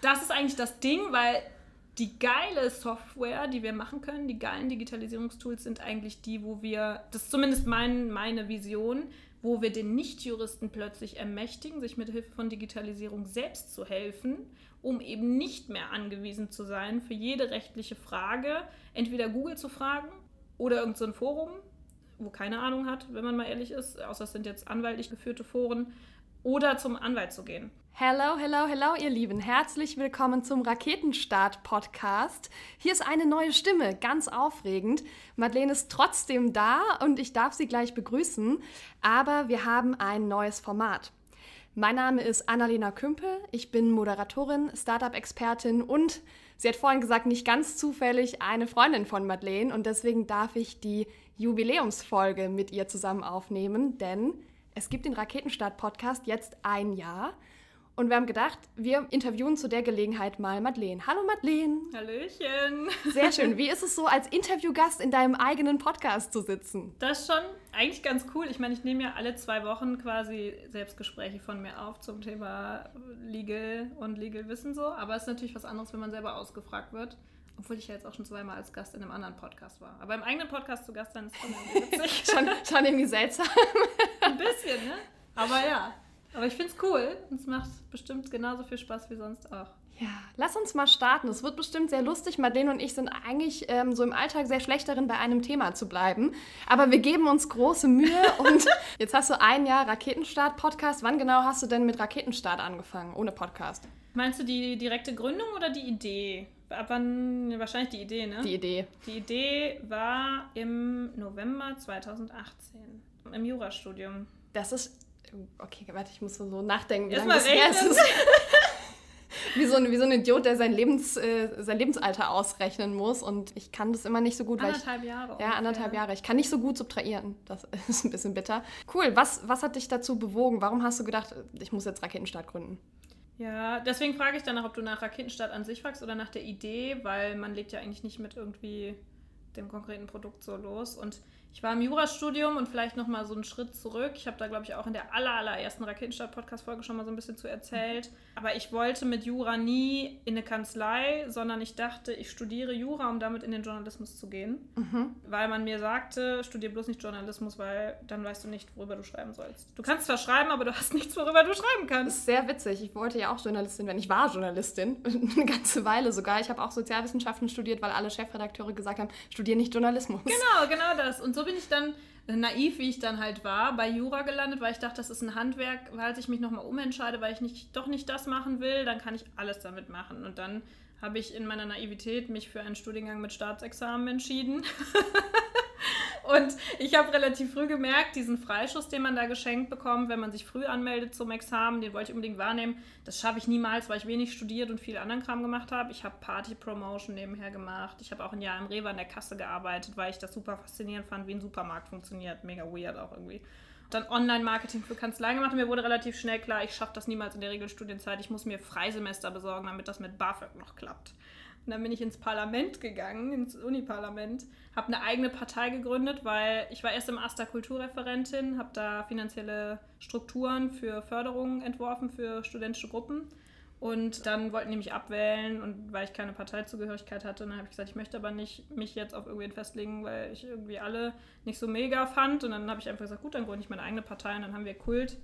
das ist eigentlich das Ding, weil die geile Software, die wir machen können, die geilen Digitalisierungstools sind eigentlich die, wo wir, das ist zumindest mein, meine Vision, wo wir den Nichtjuristen plötzlich ermächtigen, sich mit Hilfe von Digitalisierung selbst zu helfen, um eben nicht mehr angewiesen zu sein, für jede rechtliche Frage entweder Google zu fragen oder irgendein so Forum, wo keine Ahnung hat, wenn man mal ehrlich ist, außer es sind jetzt anwaltlich geführte Foren, oder zum Anwalt zu gehen. Hello, hello, hello, ihr Lieben. Herzlich willkommen zum Raketenstart-Podcast. Hier ist eine neue Stimme, ganz aufregend. Madeleine ist trotzdem da und ich darf sie gleich begrüßen. Aber wir haben ein neues Format. Mein Name ist Annalena Kümpel. Ich bin Moderatorin, Startup-Expertin und sie hat vorhin gesagt, nicht ganz zufällig eine Freundin von Madeleine. Und deswegen darf ich die Jubiläumsfolge mit ihr zusammen aufnehmen, denn es gibt den Raketenstart-Podcast jetzt ein Jahr. Und wir haben gedacht, wir interviewen zu der Gelegenheit mal Madeleine. Hallo Madeleine. Hallöchen. Sehr schön. Wie ist es so, als Interviewgast in deinem eigenen Podcast zu sitzen? Das ist schon eigentlich ganz cool. Ich meine, ich nehme ja alle zwei Wochen quasi Selbstgespräche von mir auf zum Thema Legal und Legal Wissen so. Aber es ist natürlich was anderes, wenn man selber ausgefragt wird. Obwohl ich ja jetzt auch schon zweimal als Gast in einem anderen Podcast war. Aber im eigenen Podcast zu Gast sein ist schon irgendwie witzig. schon, schon irgendwie seltsam. Ein bisschen, ne? Aber ja. Aber ich finde es cool und es macht bestimmt genauso viel Spaß wie sonst auch. Ja, lass uns mal starten. Es wird bestimmt sehr lustig. Madeleine und ich sind eigentlich ähm, so im Alltag sehr schlecht darin, bei einem Thema zu bleiben. Aber wir geben uns große Mühe und jetzt hast du ein Jahr Raketenstart-Podcast. Wann genau hast du denn mit Raketenstart angefangen, ohne Podcast? Meinst du die direkte Gründung oder die Idee? Ab wann? Wahrscheinlich die Idee, ne? Die Idee. Die Idee war im November 2018 im Jurastudium. Das ist Okay, warte, ich muss so nachdenken, wie lange das her ist. wie, so ein, wie so ein Idiot, der sein, Lebens, äh, sein Lebensalter ausrechnen muss. Und ich kann das immer nicht so gut. Anderthalb ich, Jahre. Ja, anderthalb Jahre. Ich kann nicht so gut subtrahieren. Das ist ein bisschen bitter. Cool. Was, was hat dich dazu bewogen? Warum hast du gedacht, ich muss jetzt Raketenstart gründen? Ja, deswegen frage ich danach, ob du nach Raketenstart an sich fragst oder nach der Idee, weil man legt ja eigentlich nicht mit irgendwie dem konkreten Produkt so los. Und ich war im Jurastudium und vielleicht noch mal so einen Schritt zurück. Ich habe da, glaube ich, auch in der aller, allerersten Raketenstadt-Podcast-Folge schon mal so ein bisschen zu erzählt. Aber ich wollte mit Jura nie in eine Kanzlei, sondern ich dachte, ich studiere Jura, um damit in den Journalismus zu gehen. Mhm. Weil man mir sagte, studiere bloß nicht Journalismus, weil dann weißt du nicht, worüber du schreiben sollst. Du kannst zwar schreiben, aber du hast nichts, worüber du schreiben kannst. Das ist sehr witzig. Ich wollte ja auch Journalistin werden. Ich war Journalistin, eine ganze Weile sogar. Ich habe auch Sozialwissenschaften studiert, weil alle Chefredakteure gesagt haben, studiere nicht Journalismus. Genau, genau das. Und so bin ich dann naiv, wie ich dann halt war, bei Jura gelandet, weil ich dachte, das ist ein Handwerk, weil ich mich nochmal umentscheide, weil ich nicht, doch nicht das machen will, dann kann ich alles damit machen. Und dann habe ich in meiner Naivität mich für einen Studiengang mit Staatsexamen entschieden. Und ich habe relativ früh gemerkt, diesen Freischuss, den man da geschenkt bekommt, wenn man sich früh anmeldet zum Examen, den wollte ich unbedingt wahrnehmen. Das schaffe ich niemals, weil ich wenig studiert und viel anderen Kram gemacht habe. Ich habe Party-Promotion nebenher gemacht. Ich habe auch ein Jahr im Rewe an der Kasse gearbeitet, weil ich das super faszinierend fand, wie ein Supermarkt funktioniert. Mega weird auch irgendwie dann Online-Marketing für Kanzleien gemacht und mir wurde relativ schnell klar, ich schaffe das niemals in der Regelstudienzeit. Ich muss mir Freisemester besorgen, damit das mit BAföG noch klappt. Und dann bin ich ins Parlament gegangen, ins Uniparlament, habe eine eigene Partei gegründet, weil ich war erst im Aster Kulturreferentin, habe da finanzielle Strukturen für Förderungen entworfen für studentische Gruppen. Und dann wollten die mich abwählen und weil ich keine Parteizugehörigkeit hatte, dann habe ich gesagt, ich möchte aber nicht mich jetzt auf irgendwen festlegen, weil ich irgendwie alle nicht so mega fand. Und dann habe ich einfach gesagt, gut, dann gründe ich meine eigene Partei und dann haben wir Kult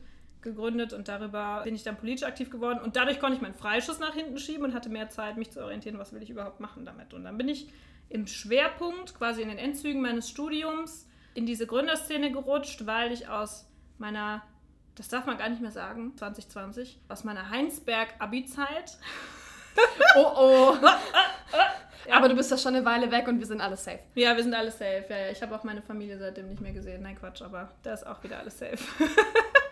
gegründet und darüber bin ich dann politisch aktiv geworden und dadurch konnte ich meinen Freischuss nach hinten schieben und hatte mehr Zeit, mich zu orientieren, was will ich überhaupt machen damit. Und dann bin ich im Schwerpunkt, quasi in den Endzügen meines Studiums, in diese Gründerszene gerutscht, weil ich aus meiner, das darf man gar nicht mehr sagen, 2020, aus meiner Heinsberg-Abi-Zeit. oh oh. Ja. Aber du bist ja schon eine Weile weg und wir sind alle safe. Ja, wir sind alle safe. Ja, ja. Ich habe auch meine Familie seitdem nicht mehr gesehen. Nein, Quatsch, aber da ist auch wieder alles safe.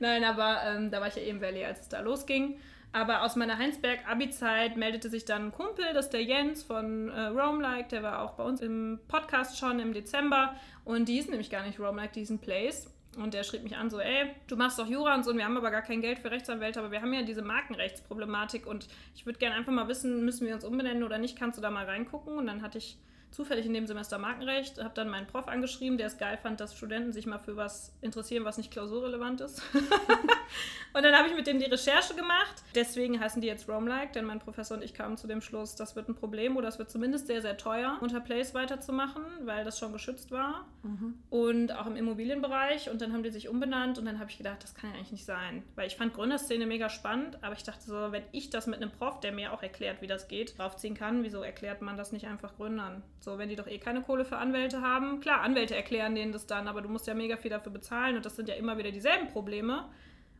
Nein, aber ähm, da war ich ja eben Valley, als es da losging. Aber aus meiner Heinsberg-Abi-Zeit meldete sich dann ein Kumpel, das ist der Jens von äh, Rome Like, der war auch bei uns im Podcast schon im Dezember. Und die ist nämlich gar nicht Rome Like, die ein Place. Und der schrieb mich an, so, ey, du machst doch Jura und so, und wir haben aber gar kein Geld für Rechtsanwälte, aber wir haben ja diese Markenrechtsproblematik und ich würde gerne einfach mal wissen, müssen wir uns umbenennen oder nicht, kannst du da mal reingucken? Und dann hatte ich zufällig in dem Semester Markenrecht, habe dann meinen Prof angeschrieben, der es geil fand, dass Studenten sich mal für was interessieren, was nicht klausurrelevant ist. und dann habe ich mit dem die Recherche gemacht. Deswegen heißen die jetzt Roam-like, denn mein Professor und ich kamen zu dem Schluss, das wird ein Problem oder es wird zumindest sehr, sehr teuer, unter Place weiterzumachen, weil das schon geschützt war. Mhm. Und auch im Immobilienbereich. Und dann haben die sich umbenannt und dann habe ich gedacht, das kann ja eigentlich nicht sein. Weil ich fand Gründerszene mega spannend, aber ich dachte so, wenn ich das mit einem Prof, der mir auch erklärt, wie das geht, draufziehen kann, wieso erklärt man das nicht einfach Gründern? So, wenn die doch eh keine Kohle für Anwälte haben. Klar, Anwälte erklären denen das dann, aber du musst ja mega viel dafür bezahlen und das sind ja immer wieder dieselben Probleme.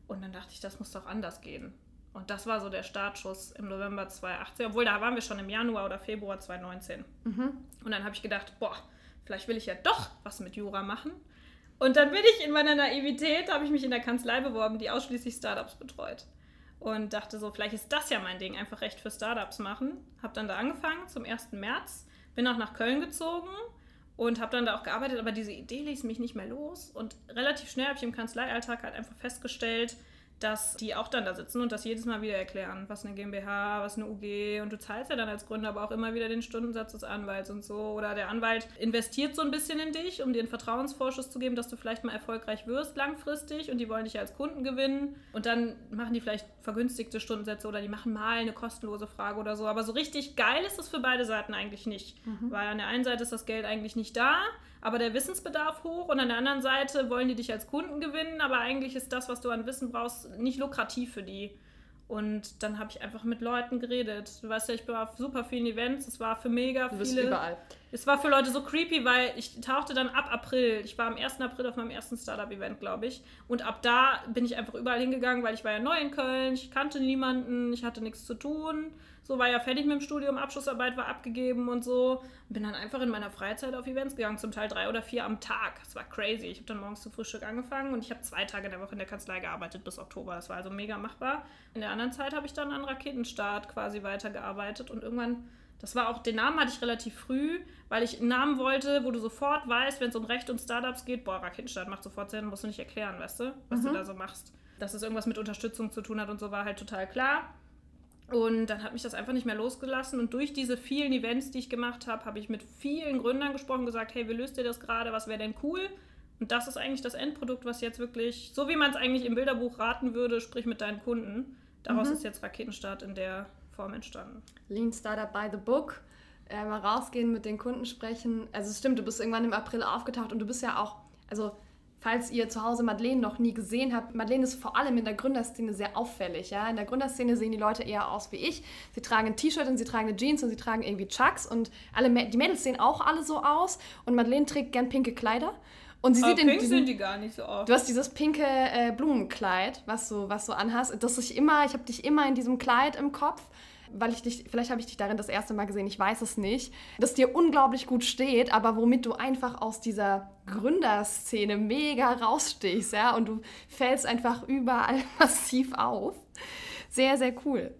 Und dann dachte ich, das muss doch anders gehen. Und das war so der Startschuss im November 2018, obwohl da waren wir schon im Januar oder Februar 2019. Mhm. Und dann habe ich gedacht, boah, vielleicht will ich ja doch was mit Jura machen. Und dann bin ich in meiner Naivität, habe ich mich in der Kanzlei beworben, die ausschließlich Startups betreut. Und dachte so, vielleicht ist das ja mein Ding, einfach Recht für Startups machen. Habe dann da angefangen zum 1. März, bin auch nach Köln gezogen und habe dann da auch gearbeitet, aber diese Idee ließ mich nicht mehr los. Und relativ schnell habe ich im Kanzleialltag halt einfach festgestellt, dass die auch dann da sitzen und das jedes Mal wieder erklären, was eine GmbH, was eine UG und du zahlst ja dann als Gründer aber auch immer wieder den Stundensatz des Anwalts und so. Oder der Anwalt investiert so ein bisschen in dich, um dir einen Vertrauensvorschuss zu geben, dass du vielleicht mal erfolgreich wirst langfristig und die wollen dich als Kunden gewinnen. Und dann machen die vielleicht vergünstigte Stundensätze oder die machen mal eine kostenlose Frage oder so, aber so richtig geil ist es für beide Seiten eigentlich nicht, mhm. weil an der einen Seite ist das Geld eigentlich nicht da, aber der Wissensbedarf hoch und an der anderen Seite wollen die dich als Kunden gewinnen, aber eigentlich ist das, was du an Wissen brauchst, nicht lukrativ für die. Und dann habe ich einfach mit Leuten geredet. Du weißt ja, ich war auf super vielen Events. Es war für mega du bist viele. überall. Es war für Leute so creepy, weil ich tauchte dann ab April. Ich war am 1. April auf meinem ersten Startup-Event, glaube ich. Und ab da bin ich einfach überall hingegangen, weil ich war ja neu in Köln. Ich kannte niemanden. Ich hatte nichts zu tun. So war ja fertig mit dem Studium, Abschlussarbeit war abgegeben und so. Bin dann einfach in meiner Freizeit auf Events gegangen, zum Teil drei oder vier am Tag. Das war crazy. Ich habe dann morgens zu Frühstück angefangen und ich habe zwei Tage in der Woche in der Kanzlei gearbeitet bis Oktober. Das war also mega machbar. In der anderen Zeit habe ich dann an Raketenstart quasi weitergearbeitet und irgendwann das war auch, den Namen hatte ich relativ früh, weil ich einen Namen wollte, wo du sofort weißt, wenn es um Recht und Startups geht, boah, Raketenstart macht sofort Sinn, musst du nicht erklären, weißt du, was mhm. du da so machst. Dass es irgendwas mit Unterstützung zu tun hat und so war halt total klar. Und dann hat mich das einfach nicht mehr losgelassen. Und durch diese vielen Events, die ich gemacht habe, habe ich mit vielen Gründern gesprochen, gesagt, hey, wie löst ihr das gerade? Was wäre denn cool? Und das ist eigentlich das Endprodukt, was jetzt wirklich, so wie man es eigentlich im Bilderbuch raten würde, sprich mit deinen Kunden. Daraus mhm. ist jetzt Raketenstart in der Form entstanden. Lean Startup by the Book. Äh, mal rausgehen, mit den Kunden sprechen. Also es stimmt, du bist irgendwann im April aufgetaucht und du bist ja auch, also falls ihr zu Hause Madeleine noch nie gesehen habt, Madeleine ist vor allem in der Gründerszene sehr auffällig. Ja? In der Gründerszene sehen die Leute eher aus wie ich. Sie tragen ein T-Shirt und sie tragen eine Jeans und sie tragen irgendwie Chucks und alle die Mädels sehen auch alle so aus und Madeleine trägt gern pinke Kleider. Und sie Aber sieht pink diesen, sind die gar nicht so oft. Du hast dieses pinke äh, Blumenkleid, was du, was du anhast. Das ich immer, ich habe dich immer in diesem Kleid im Kopf weil ich dich, vielleicht habe ich dich darin das erste Mal gesehen, ich weiß es nicht, das dir unglaublich gut steht, aber womit du einfach aus dieser Gründerszene mega rausstichst, ja, und du fällst einfach überall massiv auf. Sehr, sehr cool.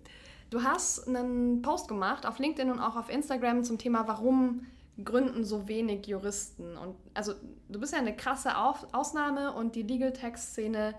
Du hast einen Post gemacht auf LinkedIn und auch auf Instagram zum Thema, warum gründen so wenig Juristen. Und also du bist ja eine krasse Ausnahme und die Legal Tech Szene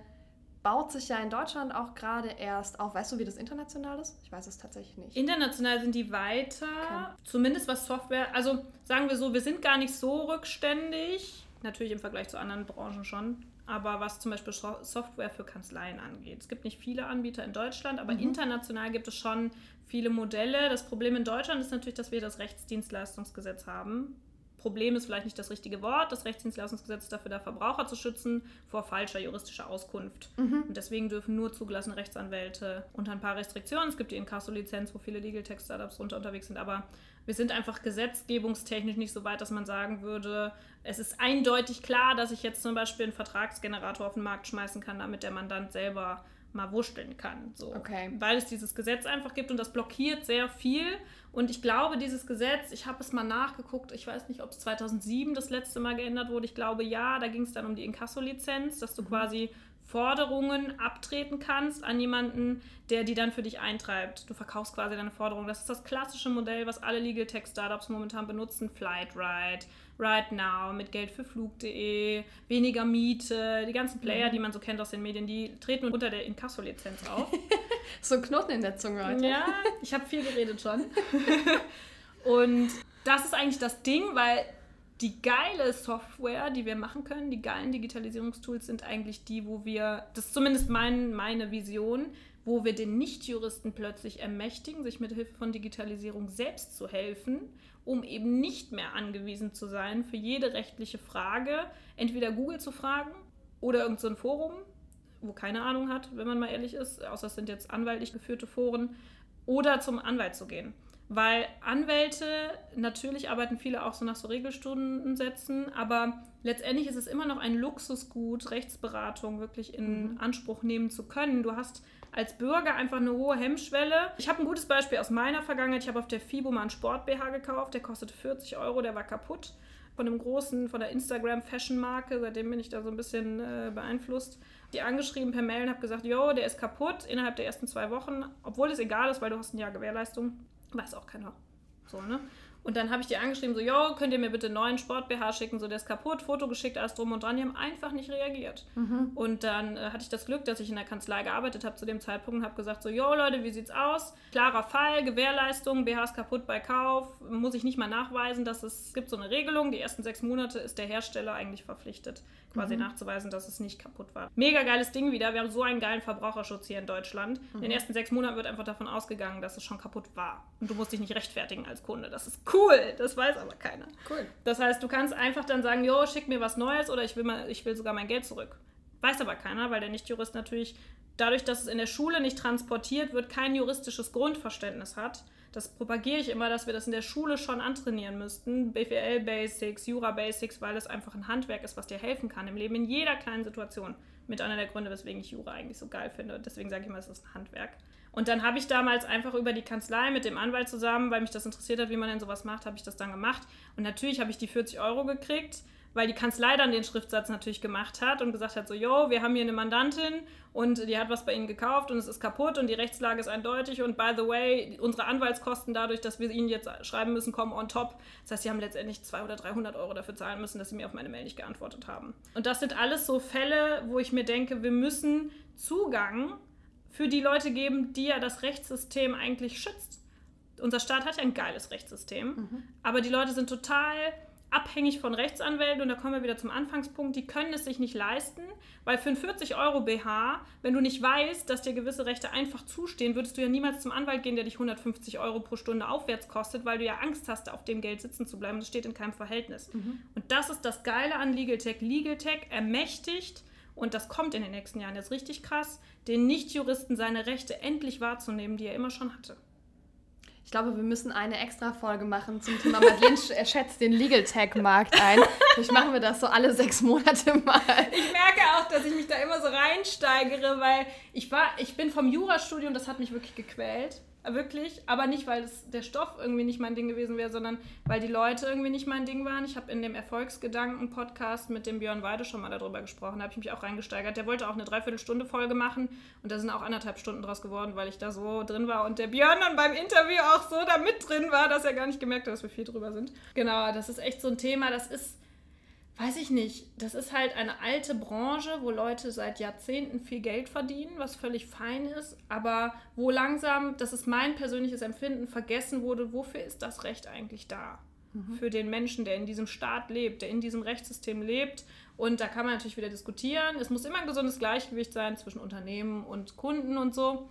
baut sich ja in Deutschland auch gerade erst auf. Weißt du, wie das international ist? Ich weiß es tatsächlich nicht. International sind die weiter, okay. zumindest was Software, also sagen wir so, wir sind gar nicht so rückständig, natürlich im Vergleich zu anderen Branchen schon, aber was zum Beispiel Software für Kanzleien angeht. Es gibt nicht viele Anbieter in Deutschland, aber mhm. international gibt es schon viele Modelle. Das Problem in Deutschland ist natürlich, dass wir das Rechtsdienstleistungsgesetz haben Problem ist vielleicht nicht das richtige Wort. Das Rechtsdienstleistungsgesetz ist dafür da, Verbraucher zu schützen vor falscher juristischer Auskunft. Mhm. Und deswegen dürfen nur zugelassene Rechtsanwälte unter ein paar Restriktionen. Es gibt die Inkasso-Lizenz, wo viele Legal Tech Startups runter unterwegs sind, aber wir sind einfach gesetzgebungstechnisch nicht so weit, dass man sagen würde, es ist eindeutig klar, dass ich jetzt zum Beispiel einen Vertragsgenerator auf den Markt schmeißen kann, damit der Mandant selber mal wursteln kann. So. Okay. Weil es dieses Gesetz einfach gibt und das blockiert sehr viel. Und ich glaube, dieses Gesetz, ich habe es mal nachgeguckt, ich weiß nicht, ob es 2007 das letzte Mal geändert wurde. Ich glaube ja, da ging es dann um die Inkasso-Lizenz, dass du mhm. quasi Forderungen abtreten kannst an jemanden, der die dann für dich eintreibt. Du verkaufst quasi deine Forderung. Das ist das klassische Modell, was alle Legal Tech Startups momentan benutzen. Flightride, Right Now, mit Geld für Flug.de, weniger Miete, die ganzen Player, mhm. die man so kennt aus den Medien, die treten unter der Inkasso-Lizenz auf. so ein Knoten in der Zunge heute. Ja, ich habe viel geredet schon. Und das ist eigentlich das Ding, weil die geile Software, die wir machen können, die geilen Digitalisierungstools sind eigentlich die, wo wir, das ist zumindest mein, meine Vision, wo wir den Nichtjuristen plötzlich ermächtigen, sich mit Hilfe von Digitalisierung selbst zu helfen, um eben nicht mehr angewiesen zu sein, für jede rechtliche Frage entweder Google zu fragen oder irgendein so Forum, wo keine Ahnung hat, wenn man mal ehrlich ist, außer es sind jetzt anwaltlich geführte Foren, oder zum Anwalt zu gehen. Weil Anwälte, natürlich arbeiten viele auch so nach so Regelstundensätzen, aber letztendlich ist es immer noch ein Luxusgut, Rechtsberatung wirklich in mhm. Anspruch nehmen zu können. Du hast als Bürger einfach eine hohe Hemmschwelle. Ich habe ein gutes Beispiel aus meiner Vergangenheit. Ich habe auf der FIBO mal einen Sport-BH gekauft, der kostete 40 Euro, der war kaputt. Von einem großen, von der Instagram-Fashion-Marke, seitdem bin ich da so ein bisschen äh, beeinflusst. Die angeschrieben per Mail und habe gesagt, jo, der ist kaputt innerhalb der ersten zwei Wochen, obwohl es egal ist, weil du hast ein Jahr Gewährleistung. Weiß auch keiner. So, ne? Und dann habe ich die angeschrieben, so, jo, könnt ihr mir bitte einen neuen Sport-BH schicken, so der ist kaputt, Foto geschickt, alles drum und dran. Die haben einfach nicht reagiert. Mhm. Und dann äh, hatte ich das Glück, dass ich in der Kanzlei gearbeitet habe zu dem Zeitpunkt und habe gesagt, so, jo Leute, wie sieht's aus? Klarer Fall, Gewährleistung, BH ist kaputt bei Kauf, muss ich nicht mal nachweisen, dass es, es gibt so eine Regelung, die ersten sechs Monate ist der Hersteller eigentlich verpflichtet, quasi mhm. nachzuweisen, dass es nicht kaputt war. Mega geiles Ding wieder, wir haben so einen geilen Verbraucherschutz hier in Deutschland. Mhm. In den ersten sechs Monaten wird einfach davon ausgegangen, dass es schon kaputt war. Und du musst dich nicht rechtfertigen als Kunde. Das ist cool, das weiß aber keiner. Cool. Das heißt, du kannst einfach dann sagen, jo, schick mir was Neues oder ich will, mal, ich will sogar mein Geld zurück. Weiß aber keiner, weil der Nichtjurist natürlich dadurch, dass es in der Schule nicht transportiert wird, kein juristisches Grundverständnis hat. Das propagiere ich immer, dass wir das in der Schule schon antrainieren müssten. BWL Basics, Jura Basics, weil es einfach ein Handwerk ist, was dir helfen kann im Leben, in jeder kleinen Situation. Mit einer der Gründe, weswegen ich Jura eigentlich so geil finde. Deswegen sage ich immer, es ist ein Handwerk. Und dann habe ich damals einfach über die Kanzlei mit dem Anwalt zusammen, weil mich das interessiert hat, wie man denn sowas macht, habe ich das dann gemacht. Und natürlich habe ich die 40 Euro gekriegt, weil die Kanzlei dann den Schriftsatz natürlich gemacht hat und gesagt hat, so, yo, wir haben hier eine Mandantin und die hat was bei Ihnen gekauft und es ist kaputt und die Rechtslage ist eindeutig und by the way, unsere Anwaltskosten dadurch, dass wir Ihnen jetzt schreiben müssen, kommen on top. Das heißt, Sie haben letztendlich 200 oder 300 Euro dafür zahlen müssen, dass Sie mir auf meine Mail nicht geantwortet haben. Und das sind alles so Fälle, wo ich mir denke, wir müssen Zugang für die Leute geben, die ja das Rechtssystem eigentlich schützt. Unser Staat hat ja ein geiles Rechtssystem, mhm. aber die Leute sind total abhängig von Rechtsanwälten und da kommen wir wieder zum Anfangspunkt, die können es sich nicht leisten, weil für einen 40 Euro BH, wenn du nicht weißt, dass dir gewisse Rechte einfach zustehen, würdest du ja niemals zum Anwalt gehen, der dich 150 Euro pro Stunde aufwärts kostet, weil du ja Angst hast, auf dem Geld sitzen zu bleiben. Das steht in keinem Verhältnis. Mhm. Und das ist das Geile an Legal Tech. Legal Tech ermächtigt und das kommt in den nächsten Jahren jetzt richtig krass, den Nichtjuristen seine Rechte endlich wahrzunehmen, die er immer schon hatte. Ich glaube, wir müssen eine extra Folge machen zum Thema Madeleine schätzt den Legal Tech Markt ein. Vielleicht machen wir das so alle sechs Monate mal. Ich merke auch, dass ich mich da immer so reinsteigere, weil ich war, ich bin vom Jurastudium, das hat mich wirklich gequält. Wirklich, aber nicht, weil es, der Stoff irgendwie nicht mein Ding gewesen wäre, sondern weil die Leute irgendwie nicht mein Ding waren. Ich habe in dem Erfolgsgedanken-Podcast mit dem Björn Weide schon mal darüber gesprochen, da habe ich mich auch reingesteigert. Der wollte auch eine Dreiviertelstunde-Folge machen und da sind auch anderthalb Stunden draus geworden, weil ich da so drin war und der Björn dann beim Interview auch so da mit drin war, dass er gar nicht gemerkt hat, dass wir viel drüber sind. Genau, das ist echt so ein Thema, das ist weiß ich nicht, das ist halt eine alte Branche, wo Leute seit Jahrzehnten viel Geld verdienen, was völlig fein ist, aber wo langsam, das ist mein persönliches Empfinden, vergessen wurde, wofür ist das Recht eigentlich da? Mhm. Für den Menschen, der in diesem Staat lebt, der in diesem Rechtssystem lebt. Und da kann man natürlich wieder diskutieren. Es muss immer ein gesundes Gleichgewicht sein zwischen Unternehmen und Kunden und so.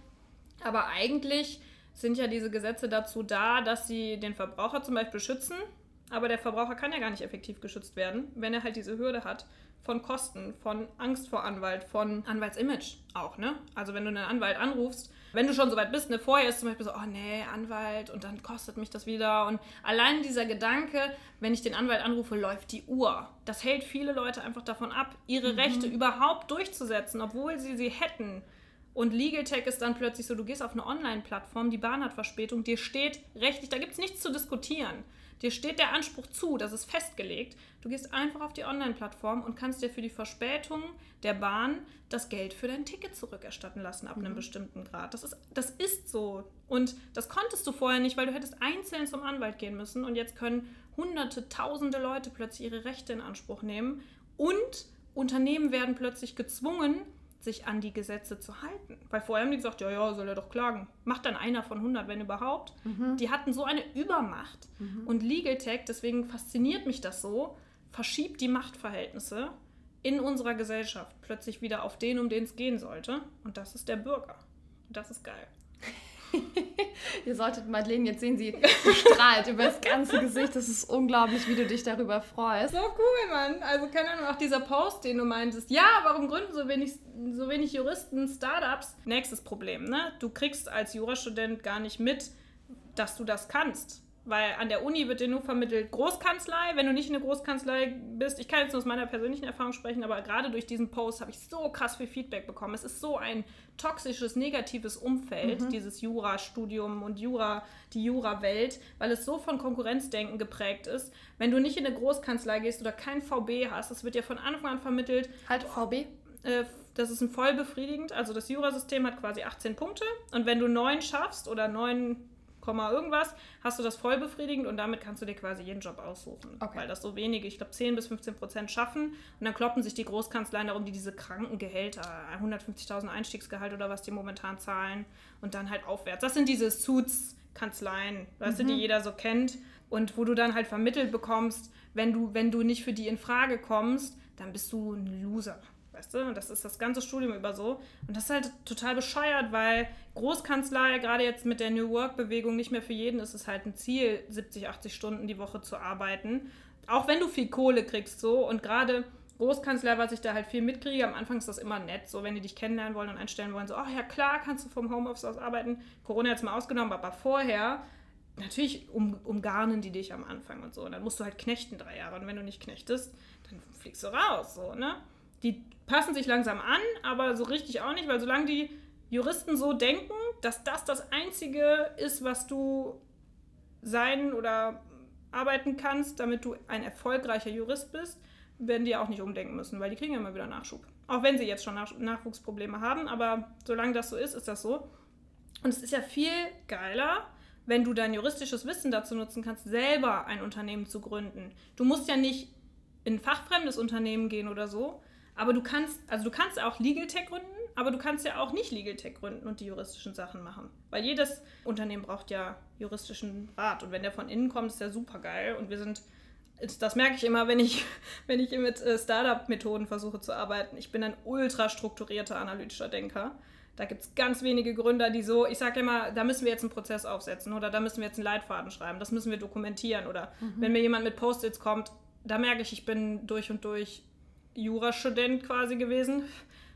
Aber eigentlich sind ja diese Gesetze dazu da, dass sie den Verbraucher zum Beispiel schützen aber der Verbraucher kann ja gar nicht effektiv geschützt werden, wenn er halt diese Hürde hat von Kosten, von Angst vor Anwalt, von Anwaltsimage auch, ne? Also wenn du einen Anwalt anrufst, wenn du schon so weit bist, ne, vorher ist zum Beispiel so, oh nee, Anwalt und dann kostet mich das wieder. Und allein dieser Gedanke, wenn ich den Anwalt anrufe, läuft die Uhr. Das hält viele Leute einfach davon ab, ihre mhm. Rechte überhaupt durchzusetzen, obwohl sie sie hätten. Und Legal Tech ist dann plötzlich so, du gehst auf eine Online-Plattform, die Bahn hat Verspätung, dir steht rechtlich, da gibt es nichts zu diskutieren. Dir steht der Anspruch zu, das ist festgelegt. Du gehst einfach auf die Online-Plattform und kannst dir für die Verspätung der Bahn das Geld für dein Ticket zurückerstatten lassen ab mhm. einem bestimmten Grad. Das ist, das ist so. Und das konntest du vorher nicht, weil du hättest einzeln zum Anwalt gehen müssen. Und jetzt können hunderte, tausende Leute plötzlich ihre Rechte in Anspruch nehmen. Und Unternehmen werden plötzlich gezwungen, sich an die Gesetze zu halten. Weil vorher haben die gesagt, ja, ja, soll er doch klagen. Macht dann einer von 100, wenn überhaupt. Mhm. Die hatten so eine Übermacht. Mhm. Und Legal Tech, deswegen fasziniert mich das so, verschiebt die Machtverhältnisse in unserer Gesellschaft plötzlich wieder auf den, um den es gehen sollte. Und das ist der Bürger. Und das ist geil. Ihr solltet Madeleine jetzt sehen, sie strahlt über das ganze Gesicht. Das ist unglaublich, wie du dich darüber freust. So cool, Mann. Also keine Ahnung, auch dieser Post, den du meintest. Ja, warum gründen so wenig, so wenig Juristen Startups? Nächstes Problem, ne? Du kriegst als Jurastudent gar nicht mit, dass du das kannst. Weil an der Uni wird dir nur vermittelt Großkanzlei. Wenn du nicht in der Großkanzlei bist, ich kann jetzt nur aus meiner persönlichen Erfahrung sprechen, aber gerade durch diesen Post habe ich so krass viel Feedback bekommen. Es ist so ein toxisches, negatives Umfeld, mhm. dieses Jurastudium und Jura, die Jura-Welt, weil es so von Konkurrenzdenken geprägt ist. Wenn du nicht in eine Großkanzlei gehst oder kein VB hast, das wird dir von Anfang an vermittelt. Halt, VB? Äh, das ist ein voll befriedigend. Also das Jurasystem hat quasi 18 Punkte und wenn du neun schaffst oder neun irgendwas, hast du das voll befriedigend und damit kannst du dir quasi jeden Job aussuchen. Okay. Weil das so wenige, ich glaube 10 bis 15 Prozent schaffen und dann kloppen sich die Großkanzleien darum, die diese kranken Gehälter, 150.000 Einstiegsgehalt oder was die momentan zahlen und dann halt aufwärts. Das sind diese Suits-Kanzleien, weißt mhm. du, die jeder so kennt und wo du dann halt vermittelt bekommst, wenn du, wenn du nicht für die in Frage kommst, dann bist du ein Loser weißt du? Und das ist das ganze Studium über so. Und das ist halt total bescheuert, weil Großkanzlei, gerade jetzt mit der New Work-Bewegung, nicht mehr für jeden ist es halt ein Ziel, 70, 80 Stunden die Woche zu arbeiten. Auch wenn du viel Kohle kriegst, so. Und gerade Großkanzler, was ich da halt viel mitkriege, am Anfang ist das immer nett, so wenn die dich kennenlernen wollen und einstellen wollen, so, ach ja klar, kannst du vom Homeoffice aus arbeiten. Corona jetzt mal ausgenommen, aber vorher, natürlich um, umgarnen die dich am Anfang und so. Und dann musst du halt knechten drei Jahre. Und wenn du nicht knechtest, dann fliegst du raus, so, ne? Die passen sich langsam an, aber so richtig auch nicht, weil solange die Juristen so denken, dass das das Einzige ist, was du sein oder arbeiten kannst, damit du ein erfolgreicher Jurist bist, werden die auch nicht umdenken müssen, weil die kriegen ja immer wieder Nachschub. Auch wenn sie jetzt schon Nach Nachwuchsprobleme haben, aber solange das so ist, ist das so. Und es ist ja viel geiler, wenn du dein juristisches Wissen dazu nutzen kannst, selber ein Unternehmen zu gründen. Du musst ja nicht in ein fachfremdes Unternehmen gehen oder so, aber du kannst, also du kannst auch Legal Tech gründen, aber du kannst ja auch nicht Legal Tech gründen und die juristischen Sachen machen. Weil jedes Unternehmen braucht ja juristischen Rat. Und wenn der von innen kommt, ist der super geil. Und wir sind, das merke ich immer, wenn ich, wenn ich mit äh, Startup-Methoden versuche zu arbeiten. Ich bin ein ultra strukturierter analytischer Denker. Da gibt es ganz wenige Gründer, die so, ich sage immer, da müssen wir jetzt einen Prozess aufsetzen oder da müssen wir jetzt einen Leitfaden schreiben, das müssen wir dokumentieren. Oder mhm. wenn mir jemand mit Post-its kommt, da merke ich, ich bin durch und durch Jurastudent quasi gewesen.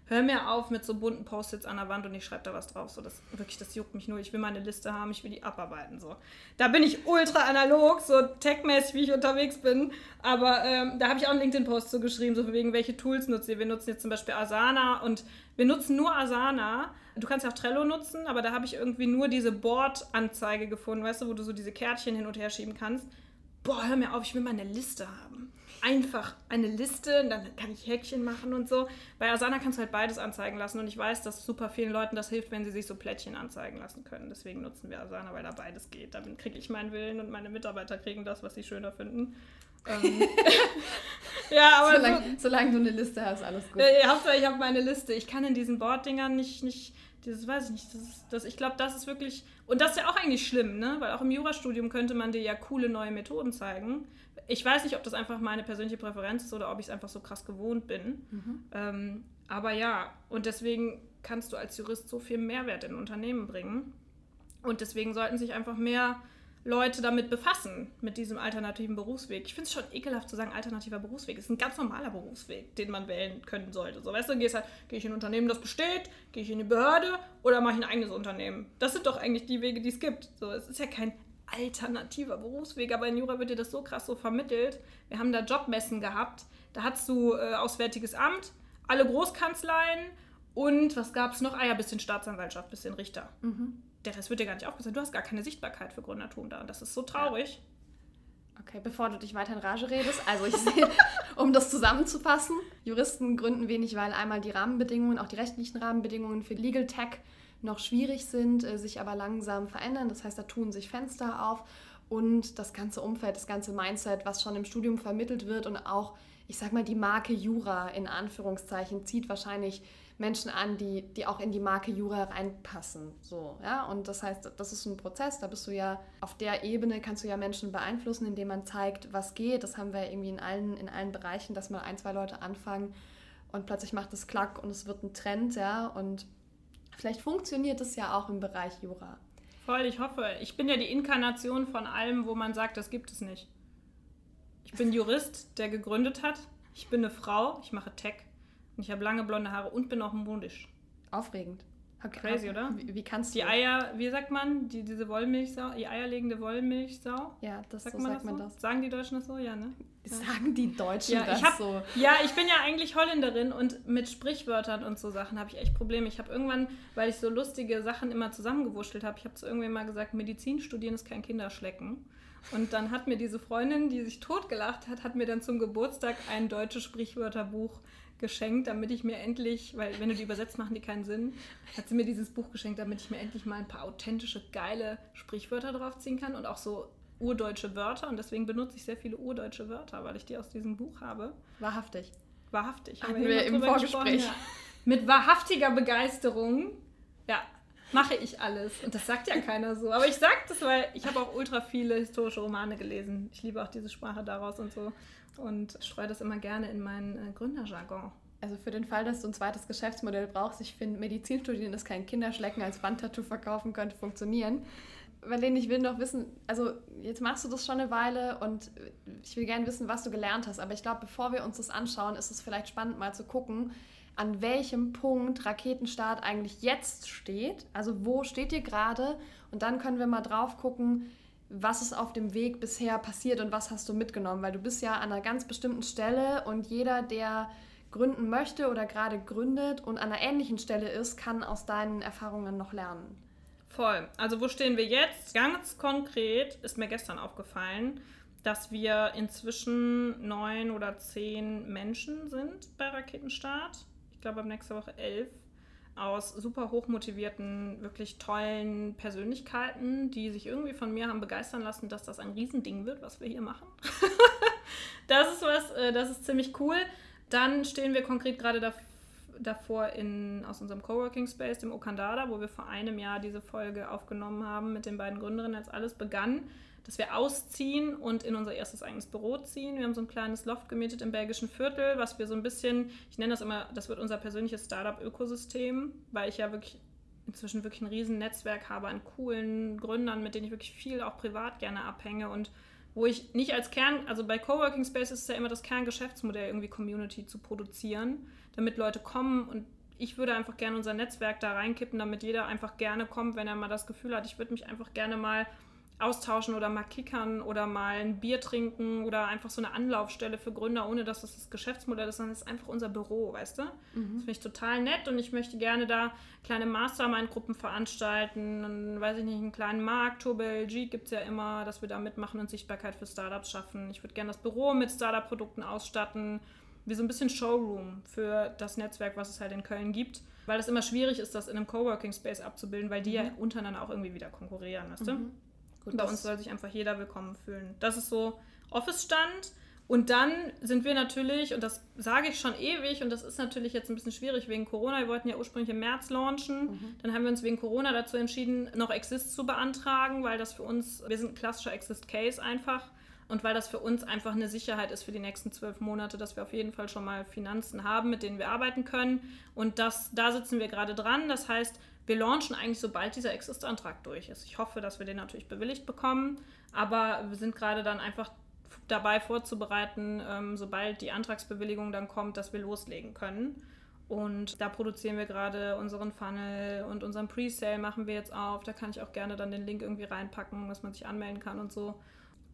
Hör mir auf mit so bunten Post-its an der Wand und ich schreibe da was drauf. So, das wirklich, das juckt mich nur. Ich will meine Liste haben, ich will die abarbeiten. So. Da bin ich ultra analog, so techmäßig, wie ich unterwegs bin. Aber ähm, da habe ich auch einen LinkedIn-Post so geschrieben, so wegen welche Tools nutzt ihr. Wir nutzen jetzt zum Beispiel Asana und wir nutzen nur Asana. Du kannst ja auch Trello nutzen, aber da habe ich irgendwie nur diese Board-Anzeige gefunden, weißt du, wo du so diese Kärtchen hin und her schieben kannst. Boah, hör mir auf, ich will meine Liste haben einfach eine Liste und dann kann ich Häkchen machen und so. Bei Asana kannst du halt beides anzeigen lassen und ich weiß, dass super vielen Leuten das hilft, wenn sie sich so Plättchen anzeigen lassen können. Deswegen nutzen wir Asana, weil da beides geht. Damit kriege ich meinen Willen und meine Mitarbeiter kriegen das, was sie schöner finden. ähm, ja, aber solange, so, solange, du eine Liste hast, alles gut. Äh, Hauptsache, ich habe meine Liste. Ich kann in diesen Board-Dingern nicht, nicht, das weiß ich nicht. Das ist, das, ich glaube, das ist wirklich, und das ist ja auch eigentlich schlimm, ne? Weil auch im Jurastudium könnte man dir ja coole neue Methoden zeigen ich weiß nicht, ob das einfach meine persönliche Präferenz ist oder ob ich es einfach so krass gewohnt bin. Mhm. Ähm, aber ja, und deswegen kannst du als Jurist so viel Mehrwert in Unternehmen bringen. Und deswegen sollten sich einfach mehr Leute damit befassen, mit diesem alternativen Berufsweg. Ich finde es schon ekelhaft zu sagen, alternativer Berufsweg. Es ist ein ganz normaler Berufsweg, den man wählen können sollte. So, weißt du, gehst halt, gehe ich in ein Unternehmen, das besteht, gehe ich in die Behörde oder mache ich ein eigenes Unternehmen. Das sind doch eigentlich die Wege, die es gibt. So, es ist ja kein alternativer Berufsweg, aber in Jura wird dir das so krass so vermittelt. Wir haben da Jobmessen gehabt, da hast du äh, Auswärtiges Amt, alle Großkanzleien und was gab es noch? Ah ja, bisschen Staatsanwaltschaft, bisschen Richter. Mhm. Der Rest wird dir gar nicht aufgezeigt. Du hast gar keine Sichtbarkeit für Gründertum da und das ist so traurig. Ja. Okay, bevor du dich weiter in Rage redest, also ich sehe, um das zusammenzufassen, Juristen gründen wenig, weil einmal die Rahmenbedingungen, auch die rechtlichen Rahmenbedingungen für Legal Tech noch schwierig sind, äh, sich aber langsam verändern. Das heißt, da tun sich Fenster auf und das ganze Umfeld, das ganze Mindset, was schon im Studium vermittelt wird und auch, ich sag mal, die Marke Jura in Anführungszeichen zieht wahrscheinlich Menschen an, die, die auch in die Marke Jura reinpassen. So, ja? Und das heißt, das ist ein Prozess, da bist du ja auf der Ebene, kannst du ja Menschen beeinflussen, indem man zeigt, was geht. Das haben wir irgendwie in allen, in allen Bereichen, dass mal ein, zwei Leute anfangen und plötzlich macht es Klack und es wird ein Trend, ja. Und vielleicht funktioniert es ja auch im Bereich Jura. Voll, ich hoffe. Ich bin ja die Inkarnation von allem, wo man sagt, das gibt es nicht. Ich bin Jurist, der gegründet hat. Ich bin eine Frau, ich mache Tech. Und ich habe lange blonde Haare und bin auch modisch. Aufregend. Crazy, oder? Wie, wie, kannst du? Die Eier, wie sagt man, die, diese Wollmilchsau, die eierlegende Wollmilchsau? Ja, das sagt, so man, sagt das man das. Sagen die Deutschen das so? Ja, ne? Sagen die Deutschen ja, das hab, so? Ja, ich bin ja eigentlich Holländerin und mit Sprichwörtern und so Sachen habe ich echt Probleme. Ich habe irgendwann, weil ich so lustige Sachen immer zusammengewurschtelt habe, ich habe zu irgendwann mal gesagt, Medizin studieren ist kein Kinderschlecken. Und dann hat mir diese Freundin, die sich totgelacht hat, hat mir dann zum Geburtstag ein deutsches Sprichwörterbuch geschenkt, damit ich mir endlich, weil wenn du die übersetzt, machen die keinen Sinn, hat sie mir dieses Buch geschenkt, damit ich mir endlich mal ein paar authentische, geile Sprichwörter draufziehen kann und auch so urdeutsche Wörter. Und deswegen benutze ich sehr viele urdeutsche Wörter, weil ich die aus diesem Buch habe. Wahrhaftig. Wahrhaftig. Haben wir, wir im Vorgespräch. Ja. Mit wahrhaftiger Begeisterung, ja, mache ich alles. Und das sagt ja keiner so. Aber ich sage das, weil ich habe auch ultra viele historische Romane gelesen. Ich liebe auch diese Sprache daraus und so und streue das immer gerne in meinen äh, Gründerjargon. Also für den Fall, dass du ein zweites Geschäftsmodell brauchst, ich finde, Medizinstudien ist kein Kinderschlecken als Wandtattoo verkaufen könnte funktionieren. Marlene, ich will noch wissen, also jetzt machst du das schon eine Weile und ich will gerne wissen, was du gelernt hast. Aber ich glaube, bevor wir uns das anschauen, ist es vielleicht spannend mal zu gucken, an welchem Punkt Raketenstart eigentlich jetzt steht. Also wo steht ihr gerade? Und dann können wir mal drauf gucken, was ist auf dem Weg bisher passiert und was hast du mitgenommen? Weil du bist ja an einer ganz bestimmten Stelle und jeder, der gründen möchte oder gerade gründet und an einer ähnlichen Stelle ist, kann aus deinen Erfahrungen noch lernen. Voll. Also wo stehen wir jetzt? Ganz konkret ist mir gestern aufgefallen, dass wir inzwischen neun oder zehn Menschen sind bei Raketenstart. Ich glaube, ab nächster Woche elf aus super hochmotivierten, wirklich tollen Persönlichkeiten, die sich irgendwie von mir haben begeistern lassen, dass das ein Riesending wird, was wir hier machen. das ist was, äh, das ist ziemlich cool. Dann stehen wir konkret gerade davor in, aus unserem Coworking Space, dem Okandada, wo wir vor einem Jahr diese Folge aufgenommen haben mit den beiden Gründerinnen, als alles begann dass wir ausziehen und in unser erstes eigenes Büro ziehen. Wir haben so ein kleines Loft gemietet im belgischen Viertel, was wir so ein bisschen, ich nenne das immer, das wird unser persönliches Startup-Ökosystem, weil ich ja wirklich inzwischen wirklich ein riesen Netzwerk habe an coolen Gründern, mit denen ich wirklich viel auch privat gerne abhänge und wo ich nicht als Kern, also bei Coworking Space ist ja immer das Kerngeschäftsmodell, irgendwie Community zu produzieren, damit Leute kommen und ich würde einfach gerne unser Netzwerk da reinkippen, damit jeder einfach gerne kommt, wenn er mal das Gefühl hat, ich würde mich einfach gerne mal austauschen oder mal kickern oder mal ein Bier trinken oder einfach so eine Anlaufstelle für Gründer, ohne dass das das Geschäftsmodell ist, sondern es ist einfach unser Büro, weißt du? Mhm. Das finde ich total nett und ich möchte gerne da kleine Mastermind-Gruppen veranstalten, und, weiß ich nicht, einen kleinen Markt, Turbo LG gibt es ja immer, dass wir da mitmachen und Sichtbarkeit für Startups schaffen. Ich würde gerne das Büro mit Startup-Produkten ausstatten, wie so ein bisschen Showroom für das Netzwerk, was es halt in Köln gibt. Weil es immer schwierig ist, das in einem Coworking Space abzubilden, weil die mhm. ja untereinander auch irgendwie wieder konkurrieren, weißt du? Mhm. Gut, Bei uns soll sich einfach jeder willkommen fühlen. Das ist so Office-Stand. Und dann sind wir natürlich, und das sage ich schon ewig, und das ist natürlich jetzt ein bisschen schwierig wegen Corona, wir wollten ja ursprünglich im März launchen, mhm. dann haben wir uns wegen Corona dazu entschieden, noch Exist zu beantragen, weil das für uns, wir sind ein klassischer Exist-Case einfach, und weil das für uns einfach eine Sicherheit ist für die nächsten zwölf Monate, dass wir auf jeden Fall schon mal Finanzen haben, mit denen wir arbeiten können. Und das, da sitzen wir gerade dran. Das heißt, wir launchen eigentlich, sobald dieser Exist-Antrag durch ist. Ich hoffe, dass wir den natürlich bewilligt bekommen, aber wir sind gerade dann einfach dabei vorzubereiten, ähm, sobald die Antragsbewilligung dann kommt, dass wir loslegen können. Und da produzieren wir gerade unseren Funnel und unseren Pre-Sale machen wir jetzt auf. Da kann ich auch gerne dann den Link irgendwie reinpacken, dass man sich anmelden kann und so.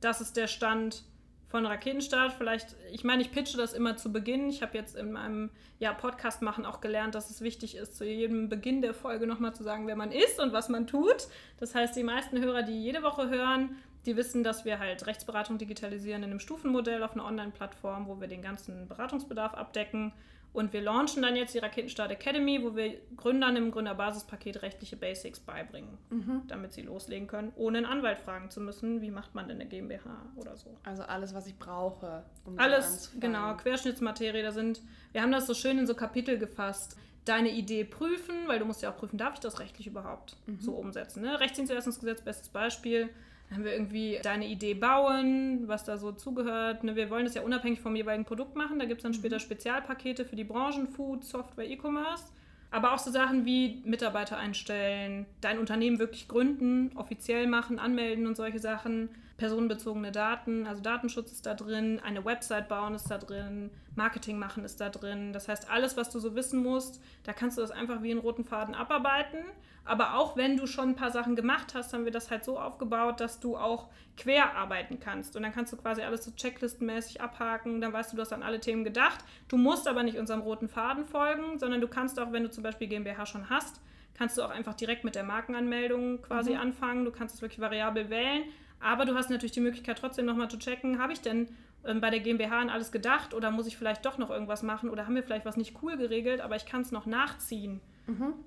Das ist der Stand von Raketenstart. Vielleicht, ich meine, ich pitche das immer zu Beginn. Ich habe jetzt in meinem ja, Podcast machen auch gelernt, dass es wichtig ist, zu jedem Beginn der Folge nochmal zu sagen, wer man ist und was man tut. Das heißt, die meisten Hörer, die jede Woche hören, die wissen, dass wir halt Rechtsberatung digitalisieren in einem Stufenmodell auf einer Online-Plattform, wo wir den ganzen Beratungsbedarf abdecken. Und wir launchen dann jetzt die Raketenstart Academy, wo wir Gründern im Gründerbasispaket rechtliche Basics beibringen, mhm. damit sie loslegen können, ohne einen Anwalt fragen zu müssen, wie macht man denn eine GmbH oder so. Also alles, was ich brauche. Um alles, genau, Querschnittsmaterie, da sind, wir haben das so schön in so Kapitel gefasst. deine Idee prüfen, weil du musst ja auch prüfen, darf ich das rechtlich überhaupt Mhm. so umsetzen. Ne? Rechtsdienstleistungsgesetz, bestes Beispiel. Dann haben wir irgendwie deine Idee bauen, was da so zugehört. Ne? Wir wollen das ja unabhängig vom jeweiligen Produkt machen. Da gibt es dann später Mhm. Spezialpakete für die Branchen, Food, Software, E-Commerce. Aber auch so Sachen wie Mitarbeiter einstellen, dein Unternehmen wirklich gründen, offiziell machen, anmelden und solche Sachen. Personenbezogene Daten, also Datenschutz ist da drin, eine Website bauen ist da drin, Marketing machen ist da drin. Das heißt, alles, was du so wissen musst, da kannst du das einfach wie einen roten Faden abarbeiten. Aber auch wenn du schon ein paar Sachen gemacht hast, haben wir das halt so aufgebaut, dass du auch quer arbeiten kannst. Und dann kannst du quasi alles so checklistenmäßig abhaken. Dann weißt du, du hast an alle Themen gedacht. Du musst aber nicht unserem roten Faden folgen, sondern du kannst auch, wenn du zum Beispiel GmbH schon hast, kannst du auch einfach direkt mit der Markenanmeldung quasi anfangen. Du kannst es wirklich variabel wählen. Aber du hast natürlich die Möglichkeit, trotzdem nochmal zu checken, habe ich denn ähm, bei der GmbH an alles gedacht oder muss ich vielleicht doch noch irgendwas machen oder haben wir vielleicht was nicht cool geregelt, aber ich kann es noch nachziehen.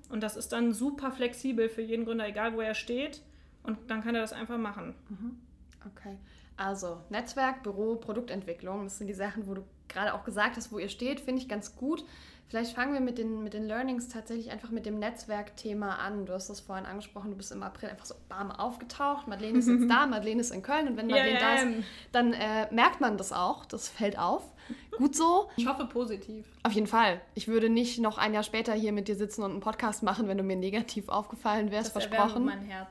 Und das ist dann super flexibel für jeden Gründer, egal wo er steht. Und dann kann er das einfach machen. Okay. Also Netzwerk, Büro, Produktentwicklung, das sind die Sachen, wo du gerade auch gesagt hast, wo ihr steht, finde ich ganz gut. Vielleicht fangen wir mit den, mit den Learnings tatsächlich einfach mit dem Netzwerkthema an. Du hast das vorhin angesprochen, du bist im April einfach so bam aufgetaucht. Madeleine ist jetzt da, Madeleine ist in Köln und wenn Madeleine da ja, ist, dann äh, merkt man das auch, das fällt auf. Gut so. Ich hoffe positiv. Auf jeden Fall. Ich würde nicht noch ein Jahr später hier mit dir sitzen und einen Podcast machen, wenn du mir negativ aufgefallen wärst, Das versprochen. mein Herz.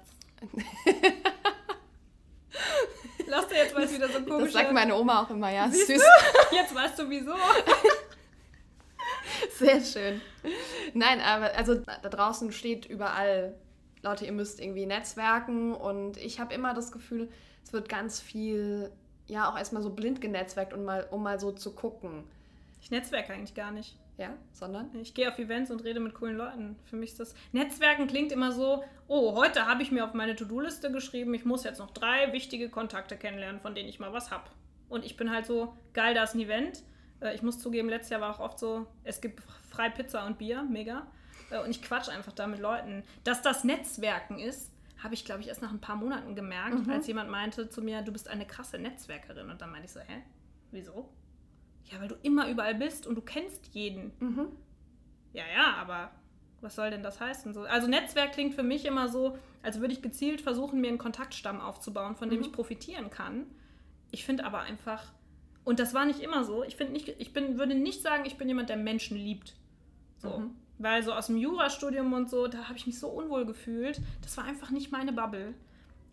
Lass dir jetzt mal wieder so komisch. Das sagt meine Oma auch immer, ja. Siehst Süß. Jetzt weißt du wieso. Sehr schön. Nein, aber also da draußen steht überall, Leute, ihr müsst irgendwie netzwerken und ich habe immer das Gefühl, es wird ganz viel, ja, auch erstmal so blind genetzwerkt, um mal, um mal so zu gucken. Ich netzwerke eigentlich gar nicht. Ja, sondern? Ich gehe auf Events und rede mit coolen Leuten. Für mich ist das. Netzwerken klingt immer so, oh, heute habe ich mir auf meine To-Do-Liste geschrieben, ich muss jetzt noch drei wichtige Kontakte kennenlernen, von denen ich mal was habe. Und ich bin halt so, geil, da ist ein Event. Äh, Ich muss zugeben, letztes Jahr war auch oft so, es gibt frei Pizza und Bier, mega. Äh, Und ich quatsch einfach da mit Leuten. Dass das Netzwerken ist, habe ich, glaube ich, erst nach ein paar Monaten gemerkt, als jemand meinte zu mir, du bist eine krasse Netzwerkerin. Und dann meinte ich so, hä? Wieso? Ja, weil du immer überall bist und du kennst jeden. Mhm. Ja, ja, aber was soll denn das heißen? So, also Netzwerk klingt für mich immer so, als würde ich gezielt versuchen, mir einen Kontaktstamm aufzubauen, von dem Mhm. ich profitieren kann. Ich finde aber einfach, und das war nicht immer so, ich finde nicht, ich bin, würde nicht sagen, ich bin jemand, der Menschen liebt. So. Mhm. Weil so aus dem Jurastudium und so, da habe ich mich so unwohl gefühlt. Das war einfach nicht meine Bubble.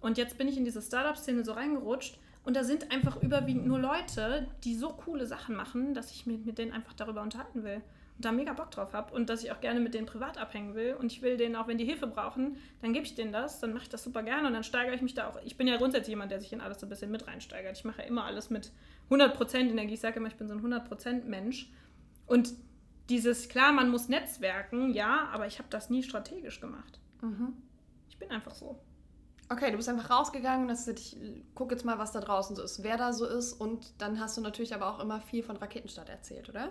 Und jetzt bin ich in diese Startup-Szene so reingerutscht und da sind einfach überwiegend nur Leute, die so coole Sachen machen, dass ich mich mit denen einfach darüber unterhalten will da mega Bock drauf habe und dass ich auch gerne mit denen privat abhängen will und ich will denen auch, wenn die Hilfe brauchen, dann gebe ich denen das, dann mache ich das super gerne und dann steigere ich mich da auch. Ich bin ja grundsätzlich jemand, der sich in alles so ein bisschen mit reinsteigert. Ich mache ja immer alles mit 100% Energie. Ich sage immer, ich bin so ein 100% Mensch und dieses, klar, man muss netzwerken, ja, aber ich habe das nie strategisch gemacht. Mhm. Ich bin einfach so. Okay, du bist einfach rausgegangen und hast gesagt, ich guck jetzt mal, was da draußen so ist, wer da so ist. Und dann hast du natürlich aber auch immer viel von Raketenstadt erzählt, oder?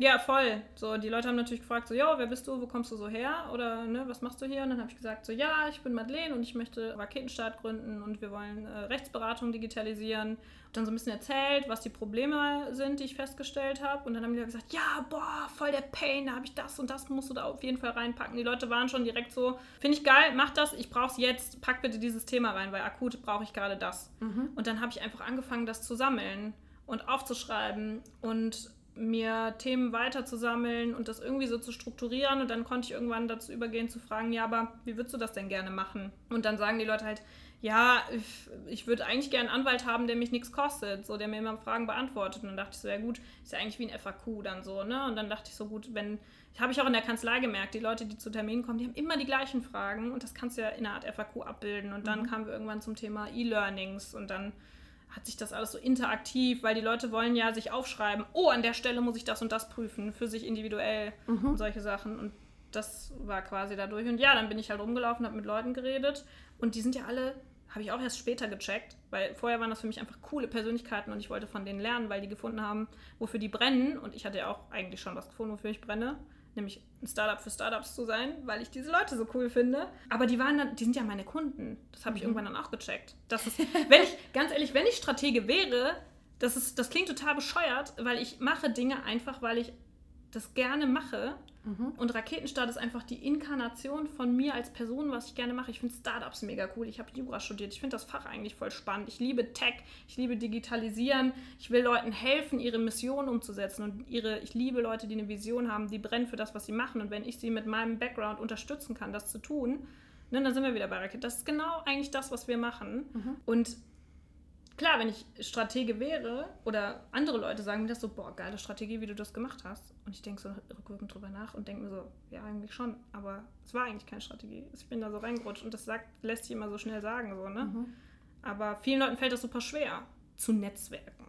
Ja, voll. So, die Leute haben natürlich gefragt, so, ja, wer bist du, wo kommst du so her oder ne, was machst du hier? Und dann habe ich gesagt, so, ja, ich bin Madeleine und ich möchte Raketenstart gründen und wir wollen äh, Rechtsberatung digitalisieren. Und dann so ein bisschen erzählt, was die Probleme sind, die ich festgestellt habe. Und dann haben die gesagt, ja, boah, voll der Pain, da habe ich das und das musst du da auf jeden Fall reinpacken. Die Leute waren schon direkt so, finde ich geil, mach das, ich brauche es jetzt, pack bitte dieses Thema rein, weil akut brauche ich gerade das. Und dann habe ich einfach angefangen, das zu sammeln und aufzuschreiben und mir Themen weiter zu sammeln und das irgendwie so zu strukturieren und dann konnte ich irgendwann dazu übergehen zu fragen, ja, aber wie würdest du das denn gerne machen? Und dann sagen die Leute halt, ja, ich, ich würde eigentlich gerne einen Anwalt haben, der mich nichts kostet, so der mir immer Fragen beantwortet. Und dann dachte ich so, ja gut, ist ja eigentlich wie ein FAQ dann so, ne? Und dann dachte ich so, gut, wenn, habe ich auch in der Kanzlei gemerkt, die Leute, die zu Terminen kommen, die haben immer die gleichen Fragen und das kannst du ja in einer Art FAQ abbilden. Und dann kamen wir irgendwann zum Thema E-Learnings und dann hat sich das alles so interaktiv, weil die Leute wollen ja sich aufschreiben, oh, an der Stelle muss ich das und das prüfen, für sich individuell und solche Sachen. Und das war quasi dadurch. Und ja, dann bin ich halt rumgelaufen, habe mit Leuten geredet und die sind ja alle, habe ich auch erst später gecheckt, weil vorher waren das für mich einfach coole Persönlichkeiten und ich wollte von denen lernen, weil die gefunden haben, wofür die brennen. Und ich hatte ja auch eigentlich schon was gefunden, wofür ich brenne nämlich ein Startup für Startups zu sein, weil ich diese Leute so cool finde. Aber die waren dann, die sind ja meine Kunden. Das habe ich irgendwann dann auch gecheckt. Das ist, wenn ich, ganz ehrlich, wenn ich Stratege wäre, das, ist, das klingt total bescheuert, weil ich mache Dinge einfach, weil ich das gerne mache. Mhm. Und Raketenstart ist einfach die Inkarnation von mir als Person, was ich gerne mache. Ich finde Startups mega cool. Ich habe Jura studiert. Ich finde das Fach eigentlich voll spannend. Ich liebe Tech. Ich liebe Digitalisieren. Ich will Leuten helfen, ihre Mission umzusetzen. Und ihre, ich liebe Leute, die eine Vision haben, die brennen für das, was sie machen. Und wenn ich sie mit meinem Background unterstützen kann, das zu tun, ne, dann sind wir wieder bei Raketen. Das ist genau eigentlich das, was wir machen. Mhm. Und klar, wenn ich Stratege wäre oder andere Leute sagen mir das so, boah, geile Strategie, wie du das gemacht hast. Und ich denke so rückwirkend drüber nach und denke mir so, ja, eigentlich schon, aber es war eigentlich keine Strategie. Ich bin da so reingerutscht und das sagt, lässt sich immer so schnell sagen, so, ne? Mhm. Aber vielen Leuten fällt das super schwer, zu netzwerken.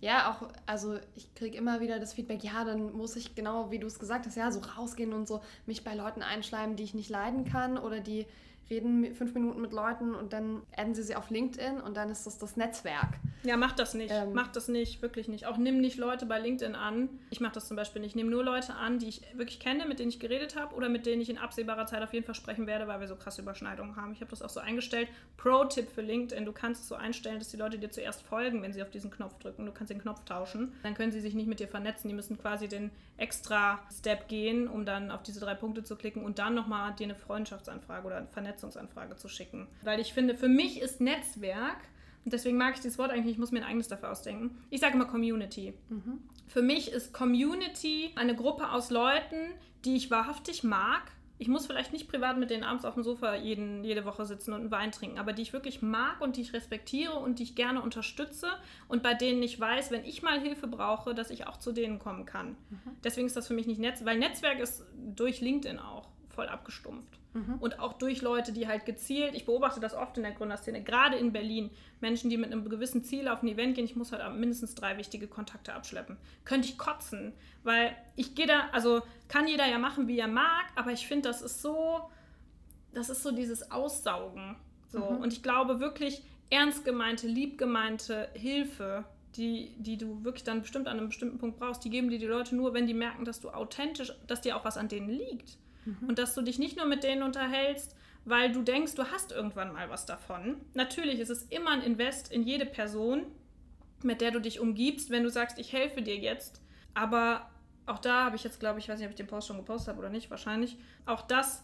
Ja, auch, also ich kriege immer wieder das Feedback, ja, dann muss ich genau, wie du es gesagt hast, ja, so rausgehen und so mich bei Leuten einschleimen, die ich nicht leiden kann oder die reden fünf Minuten mit Leuten und dann adden sie sie auf LinkedIn und dann ist das das Netzwerk. Ja, mach das nicht. Ähm, mach das nicht, wirklich nicht. Auch nimm nicht Leute bei LinkedIn an. Ich mache das zum Beispiel nicht. Ich nehme nur Leute an, die ich wirklich kenne, mit denen ich geredet habe oder mit denen ich in absehbarer Zeit auf jeden Fall sprechen werde, weil wir so krasse Überschneidungen haben. Ich habe das auch so eingestellt. Pro-Tipp für LinkedIn: Du kannst es so einstellen, dass die Leute dir zuerst folgen, wenn sie auf diesen Knopf drücken. Du kannst den Knopf tauschen. Dann können sie sich nicht mit dir vernetzen. Die müssen quasi den extra Step gehen, um dann auf diese drei Punkte zu klicken und dann nochmal dir eine Freundschaftsanfrage oder eine Vernetzungsanfrage zu schicken. Weil ich finde, für mich ist Netzwerk, und deswegen mag ich dieses Wort eigentlich, ich muss mir ein eigenes dafür ausdenken. Ich sage immer Community. Mhm. Für mich ist Community eine Gruppe aus Leuten, die ich wahrhaftig mag, ich muss vielleicht nicht privat mit denen abends auf dem Sofa jeden, jede Woche sitzen und einen Wein trinken, aber die ich wirklich mag und die ich respektiere und die ich gerne unterstütze und bei denen ich weiß, wenn ich mal Hilfe brauche, dass ich auch zu denen kommen kann. Mhm. Deswegen ist das für mich nicht Netz, weil Netzwerk ist durch LinkedIn auch voll abgestumpft. Mhm. Und auch durch Leute, die halt gezielt, ich beobachte das oft in der Gründerszene, gerade in Berlin, Menschen, die mit einem gewissen Ziel auf ein Event gehen, ich muss halt mindestens drei wichtige Kontakte abschleppen. Könnte ich kotzen, weil ich gehe da, also kann jeder ja machen, wie er mag, aber ich finde, das ist so, das ist so dieses Aussaugen. So. Mhm. Und ich glaube wirklich, ernst gemeinte, lieb gemeinte Hilfe, die, die du wirklich dann bestimmt an einem bestimmten Punkt brauchst, die geben dir die Leute nur, wenn die merken, dass du authentisch, dass dir auch was an denen liegt. Mhm. Und dass du dich nicht nur mit denen unterhältst, weil du denkst, du hast irgendwann mal was davon. Natürlich ist es immer ein Invest in jede Person, mit der du dich umgibst, wenn du sagst, ich helfe dir jetzt. Aber auch da habe ich jetzt, glaube ich, weiß nicht, ob ich den Post schon gepostet habe oder nicht, wahrscheinlich. Auch das,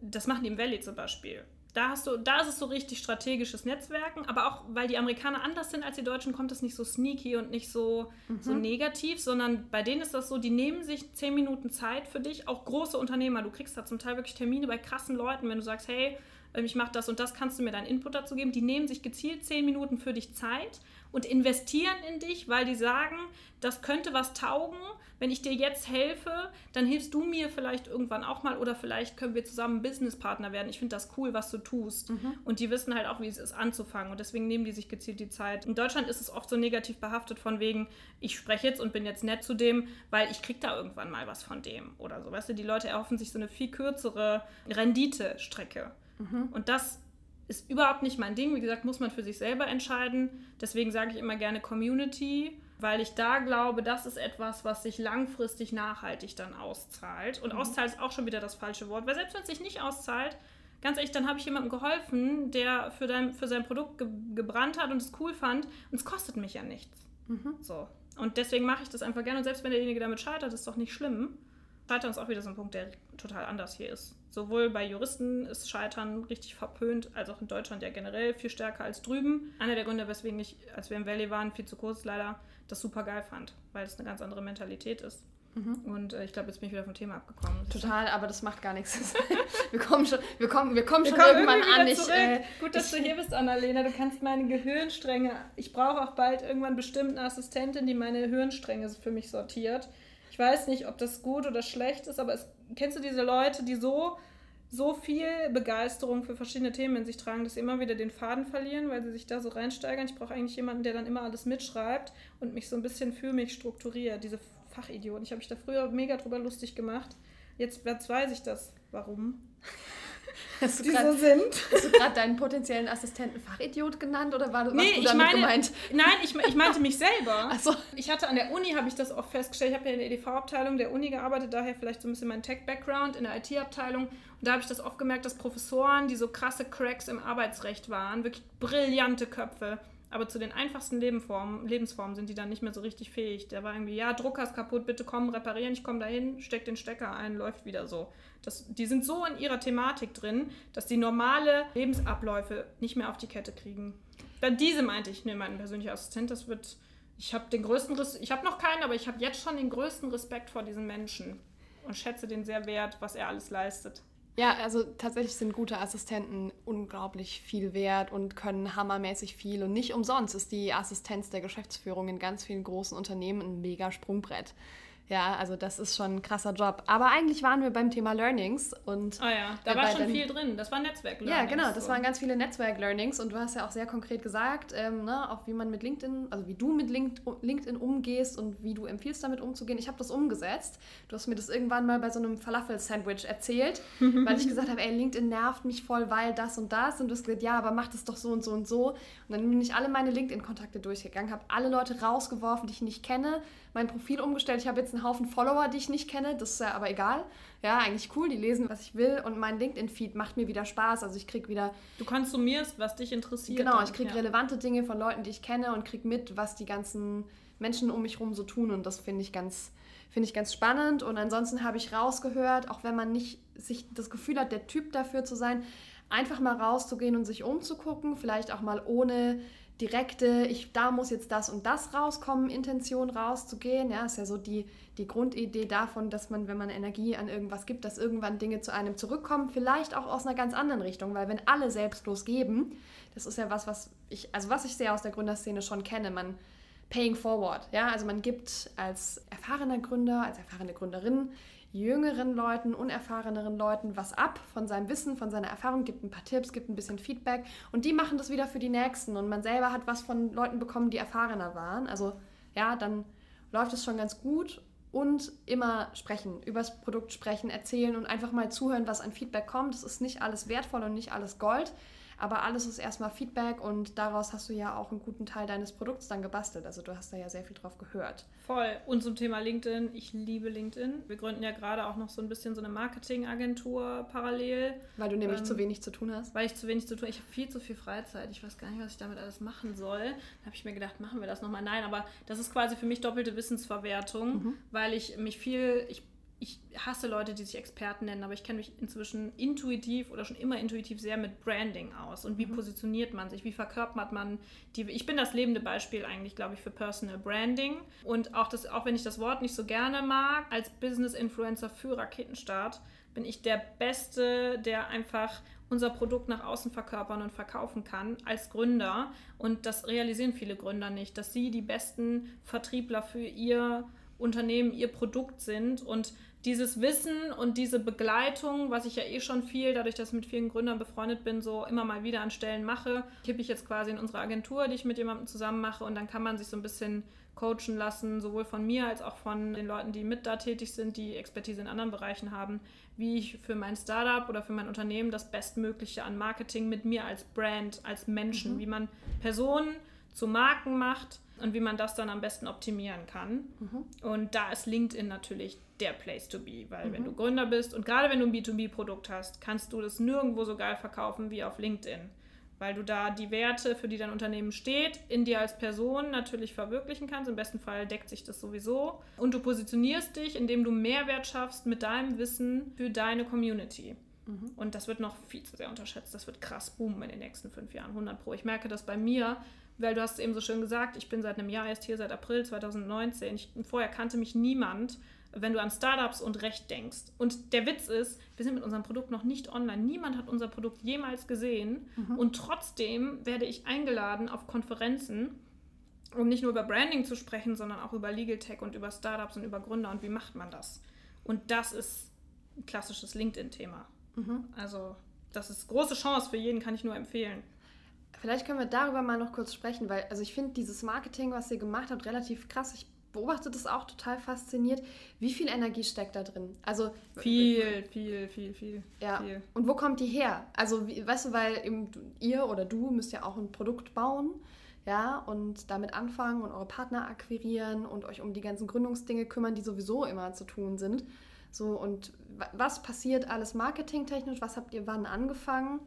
das machen die im Valley zum Beispiel. Da, hast du, da ist es so richtig strategisches Netzwerken, aber auch weil die Amerikaner anders sind als die Deutschen, kommt es nicht so sneaky und nicht so, mhm. so negativ, sondern bei denen ist das so, die nehmen sich zehn Minuten Zeit für dich, auch große Unternehmer. Du kriegst da zum Teil wirklich Termine bei krassen Leuten, wenn du sagst, hey, ähm, ich mache das und das, kannst du mir deinen Input dazu geben. Die nehmen sich gezielt zehn Minuten für dich Zeit und investieren in dich, weil die sagen, das könnte was taugen. Wenn ich dir jetzt helfe, dann hilfst du mir vielleicht irgendwann auch mal oder vielleicht können wir zusammen Businesspartner werden. Ich finde das cool, was du tust. Mhm. Und die wissen halt auch, wie es ist, anzufangen. Und deswegen nehmen die sich gezielt die Zeit. In Deutschland ist es oft so negativ behaftet von wegen, ich spreche jetzt und bin jetzt nett zu dem, weil ich krieg da irgendwann mal was von dem oder so. Weißt du, die Leute erhoffen sich so eine viel kürzere Renditestrecke. Mhm. Und das ist überhaupt nicht mein Ding. Wie gesagt, muss man für sich selber entscheiden. Deswegen sage ich immer gerne Community, weil ich da glaube, das ist etwas, was sich langfristig nachhaltig dann auszahlt. Und mhm. auszahlt ist auch schon wieder das falsche Wort, weil selbst wenn es sich nicht auszahlt, ganz ehrlich, dann habe ich jemandem geholfen, der für, dein, für sein Produkt ge gebrannt hat und es cool fand und es kostet mich ja nichts. Mhm. So. Und deswegen mache ich das einfach gerne. Und selbst wenn derjenige damit scheitert, ist doch nicht schlimm. Scheitern ist auch wieder so ein Punkt, der total anders hier ist. Sowohl bei Juristen ist Scheitern richtig verpönt, als auch in Deutschland ja generell viel stärker als drüben. Einer der Gründe, weswegen ich, als wir im Valley waren, viel zu kurz leider, das super geil fand, weil es eine ganz andere Mentalität ist. Mhm. Und äh, ich glaube, jetzt bin ich wieder vom Thema abgekommen. Total, aber das macht gar nichts. wir kommen schon, wir kommen, wir kommen wir schon kommen irgendwann an. Ich, äh, Gut, dass du hier bist, Annalena. Du kannst meine Gehirnstränge. Ich brauche auch bald irgendwann bestimmt eine Assistentin, die meine Hirnstränge für mich sortiert. Ich weiß nicht, ob das gut oder schlecht ist, aber es, kennst du diese Leute, die so, so viel Begeisterung für verschiedene Themen in sich tragen, dass sie immer wieder den Faden verlieren, weil sie sich da so reinsteigern? Ich brauche eigentlich jemanden, der dann immer alles mitschreibt und mich so ein bisschen für mich strukturiert. Diese Fachidioten. Ich habe mich da früher mega drüber lustig gemacht. Jetzt, jetzt weiß ich das. Warum? Hast die grad, so sind. Hast du gerade deinen potenziellen Assistenten Fachidiot genannt oder war, nee, du damit meine, gemeint? Nein, ich, ich meinte mich selber. Ach so. Ich hatte an der Uni, habe ich das oft festgestellt, ich habe ja in der EDV-Abteilung der Uni gearbeitet, daher vielleicht so ein bisschen mein Tech-Background in der IT-Abteilung. Und da habe ich das oft gemerkt, dass Professoren, die so krasse Cracks im Arbeitsrecht waren, wirklich brillante Köpfe, Aber zu den einfachsten Lebensformen, sind die dann nicht mehr so richtig fähig. Der war irgendwie, ja, Drucker ist kaputt, bitte komm, reparieren, ich komme dahin, steck den Stecker ein, läuft wieder so. Das, die sind so in ihrer Thematik drin, dass die normale Lebensabläufe nicht mehr auf die Kette kriegen. Dann diese meinte ich, ne, mein persönlicher Assistent, das wird, ich habe den größten, Res ich habe noch keinen, aber ich habe jetzt schon den größten Respekt vor diesen Menschen und schätze den sehr wert, was er alles leistet. Ja, also tatsächlich sind gute Assistenten unglaublich viel wert und können hammermäßig viel. Und nicht umsonst ist die Assistenz der Geschäftsführung in ganz vielen großen Unternehmen ein mega Sprungbrett. Ja, also das ist schon ein krasser Job. Aber eigentlich waren wir beim Thema Learnings und. Oh ja, da war schon viel drin. Das war Netzwerk-Learnings. Ja, genau, das so. waren ganz viele Netzwerk-Learnings und du hast ja auch sehr konkret gesagt, ähm, ne, auch wie man mit LinkedIn, also wie du mit LinkedIn umgehst und wie du empfiehlst, damit umzugehen. Ich habe das umgesetzt. Du hast mir das irgendwann mal bei so einem Falafel-Sandwich erzählt, weil ich gesagt habe, ey, LinkedIn nervt mich voll, weil das und das. Und du hast gesagt, ja, aber mach das doch so und so und so. Und dann bin ich alle meine LinkedIn-Kontakte durchgegangen, habe alle Leute rausgeworfen, die ich nicht kenne, mein Profil umgestellt. Ich habe jetzt einen Haufen Follower, die ich nicht kenne. Das ist ja aber egal. Ja, eigentlich cool. Die lesen, was ich will. Und mein LinkedIn-Feed macht mir wieder Spaß. Also ich kriege wieder... Du konsumierst, was dich interessiert. Genau, ich kriege ja. relevante Dinge von Leuten, die ich kenne und kriege mit, was die ganzen Menschen um mich herum so tun. Und das finde ich ganz finde ich ganz spannend. Und ansonsten habe ich rausgehört, auch wenn man nicht sich das Gefühl hat, der Typ dafür zu sein, einfach mal rauszugehen und sich umzugucken, vielleicht auch mal ohne direkte, ich, da muss jetzt das und das rauskommen, Intention rauszugehen. Ja, ist ja so die, die Grundidee davon, dass man, wenn man Energie an irgendwas gibt, dass irgendwann Dinge zu einem zurückkommen, vielleicht auch aus einer ganz anderen Richtung, weil wenn alle selbstlos geben, das ist ja was, was ich, also was ich sehr aus der Gründerszene schon kenne, man paying forward, ja, also man gibt als erfahrener Gründer, als erfahrene Gründerin jüngeren Leuten, unerfahreneren Leuten was ab von seinem Wissen, von seiner Erfahrung, gibt ein paar Tipps, gibt ein bisschen Feedback und die machen das wieder für die Nächsten und man selber hat was von Leuten bekommen, die erfahrener waren. Also ja, dann läuft es schon ganz gut und immer sprechen, übers Produkt sprechen, erzählen und einfach mal zuhören, was an Feedback kommt. Es ist nicht alles wertvoll und nicht alles Gold. Aber alles ist erstmal Feedback und daraus hast du ja auch einen guten Teil deines Produkts dann gebastelt. Also du hast da ja sehr viel drauf gehört. Voll. Und zum Thema LinkedIn, ich liebe LinkedIn. Wir gründen ja gerade auch noch so ein bisschen so eine Marketingagentur parallel. Weil du nämlich ähm, zu wenig zu tun hast. Weil ich zu wenig zu tun habe. Ich habe viel zu viel Freizeit. Ich weiß gar nicht, was ich damit alles machen soll. Da habe ich mir gedacht, machen wir das nochmal. Nein, aber das ist quasi für mich doppelte Wissensverwertung, mhm. weil ich mich viel, ich ich hasse Leute, die sich Experten nennen, aber ich kenne mich inzwischen intuitiv oder schon immer intuitiv sehr mit Branding aus und wie mhm. positioniert man sich, wie verkörpert man die. Ich bin das lebende Beispiel eigentlich, glaube ich, für Personal Branding und auch das, auch wenn ich das Wort nicht so gerne mag, als Business Influencer für Raketenstart bin ich der Beste, der einfach unser Produkt nach außen verkörpern und verkaufen kann als Gründer. Und das realisieren viele Gründer nicht, dass sie die besten Vertriebler für ihr Unternehmen, ihr Produkt sind und dieses Wissen und diese Begleitung, was ich ja eh schon viel, dadurch, dass ich mit vielen Gründern befreundet bin, so immer mal wieder an Stellen mache, kippe ich jetzt quasi in unsere Agentur, die ich mit jemandem zusammen mache und dann kann man sich so ein bisschen coachen lassen, sowohl von mir als auch von den Leuten, die mit da tätig sind, die Expertise in anderen Bereichen haben, wie ich für mein Startup oder für mein Unternehmen das Bestmögliche an Marketing mit mir als Brand, als Menschen, mhm. wie man Personen zu Marken macht und wie man das dann am besten optimieren kann. Mhm. Und da ist LinkedIn natürlich der Place to be, weil mhm. wenn du Gründer bist und gerade wenn du ein B2B-Produkt hast, kannst du das nirgendwo so geil verkaufen wie auf LinkedIn. Weil du da die Werte, für die dein Unternehmen steht, in dir als Person natürlich verwirklichen kannst. Im besten Fall deckt sich das sowieso. Und du positionierst dich, indem du Mehrwert schaffst mit deinem Wissen für deine Community. Mhm. Und das wird noch viel zu sehr unterschätzt. Das wird krass boomen in den nächsten fünf Jahren, 100 Pro. Ich merke das bei mir, weil du hast es eben so schön gesagt, ich bin seit einem Jahr erst hier, seit April 2019. Ich, vorher kannte mich niemand, wenn du an Startups und Recht denkst. Und der Witz ist, wir sind mit unserem Produkt noch nicht online. Niemand hat unser Produkt jemals gesehen. Mhm. Und trotzdem werde ich eingeladen auf Konferenzen, um nicht nur über Branding zu sprechen, sondern auch über Legal Tech und über Startups und über Gründer und wie macht man das. Und das ist ein klassisches LinkedIn-Thema. Mhm. Also das ist große Chance für jeden, kann ich nur empfehlen. Vielleicht können wir darüber mal noch kurz sprechen, weil also ich finde dieses Marketing, was ihr gemacht habt, relativ krass. Ich beobachte das auch total fasziniert. Wie viel Energie steckt da drin? Also viel, viel, viel, viel. Ja. Viel. Und wo kommt die her? Also wie, weißt du, weil eben ihr oder du müsst ja auch ein Produkt bauen, ja, und damit anfangen und eure Partner akquirieren und euch um die ganzen Gründungsdinge kümmern, die sowieso immer zu tun sind. So und was passiert alles marketingtechnisch? Was habt ihr wann angefangen?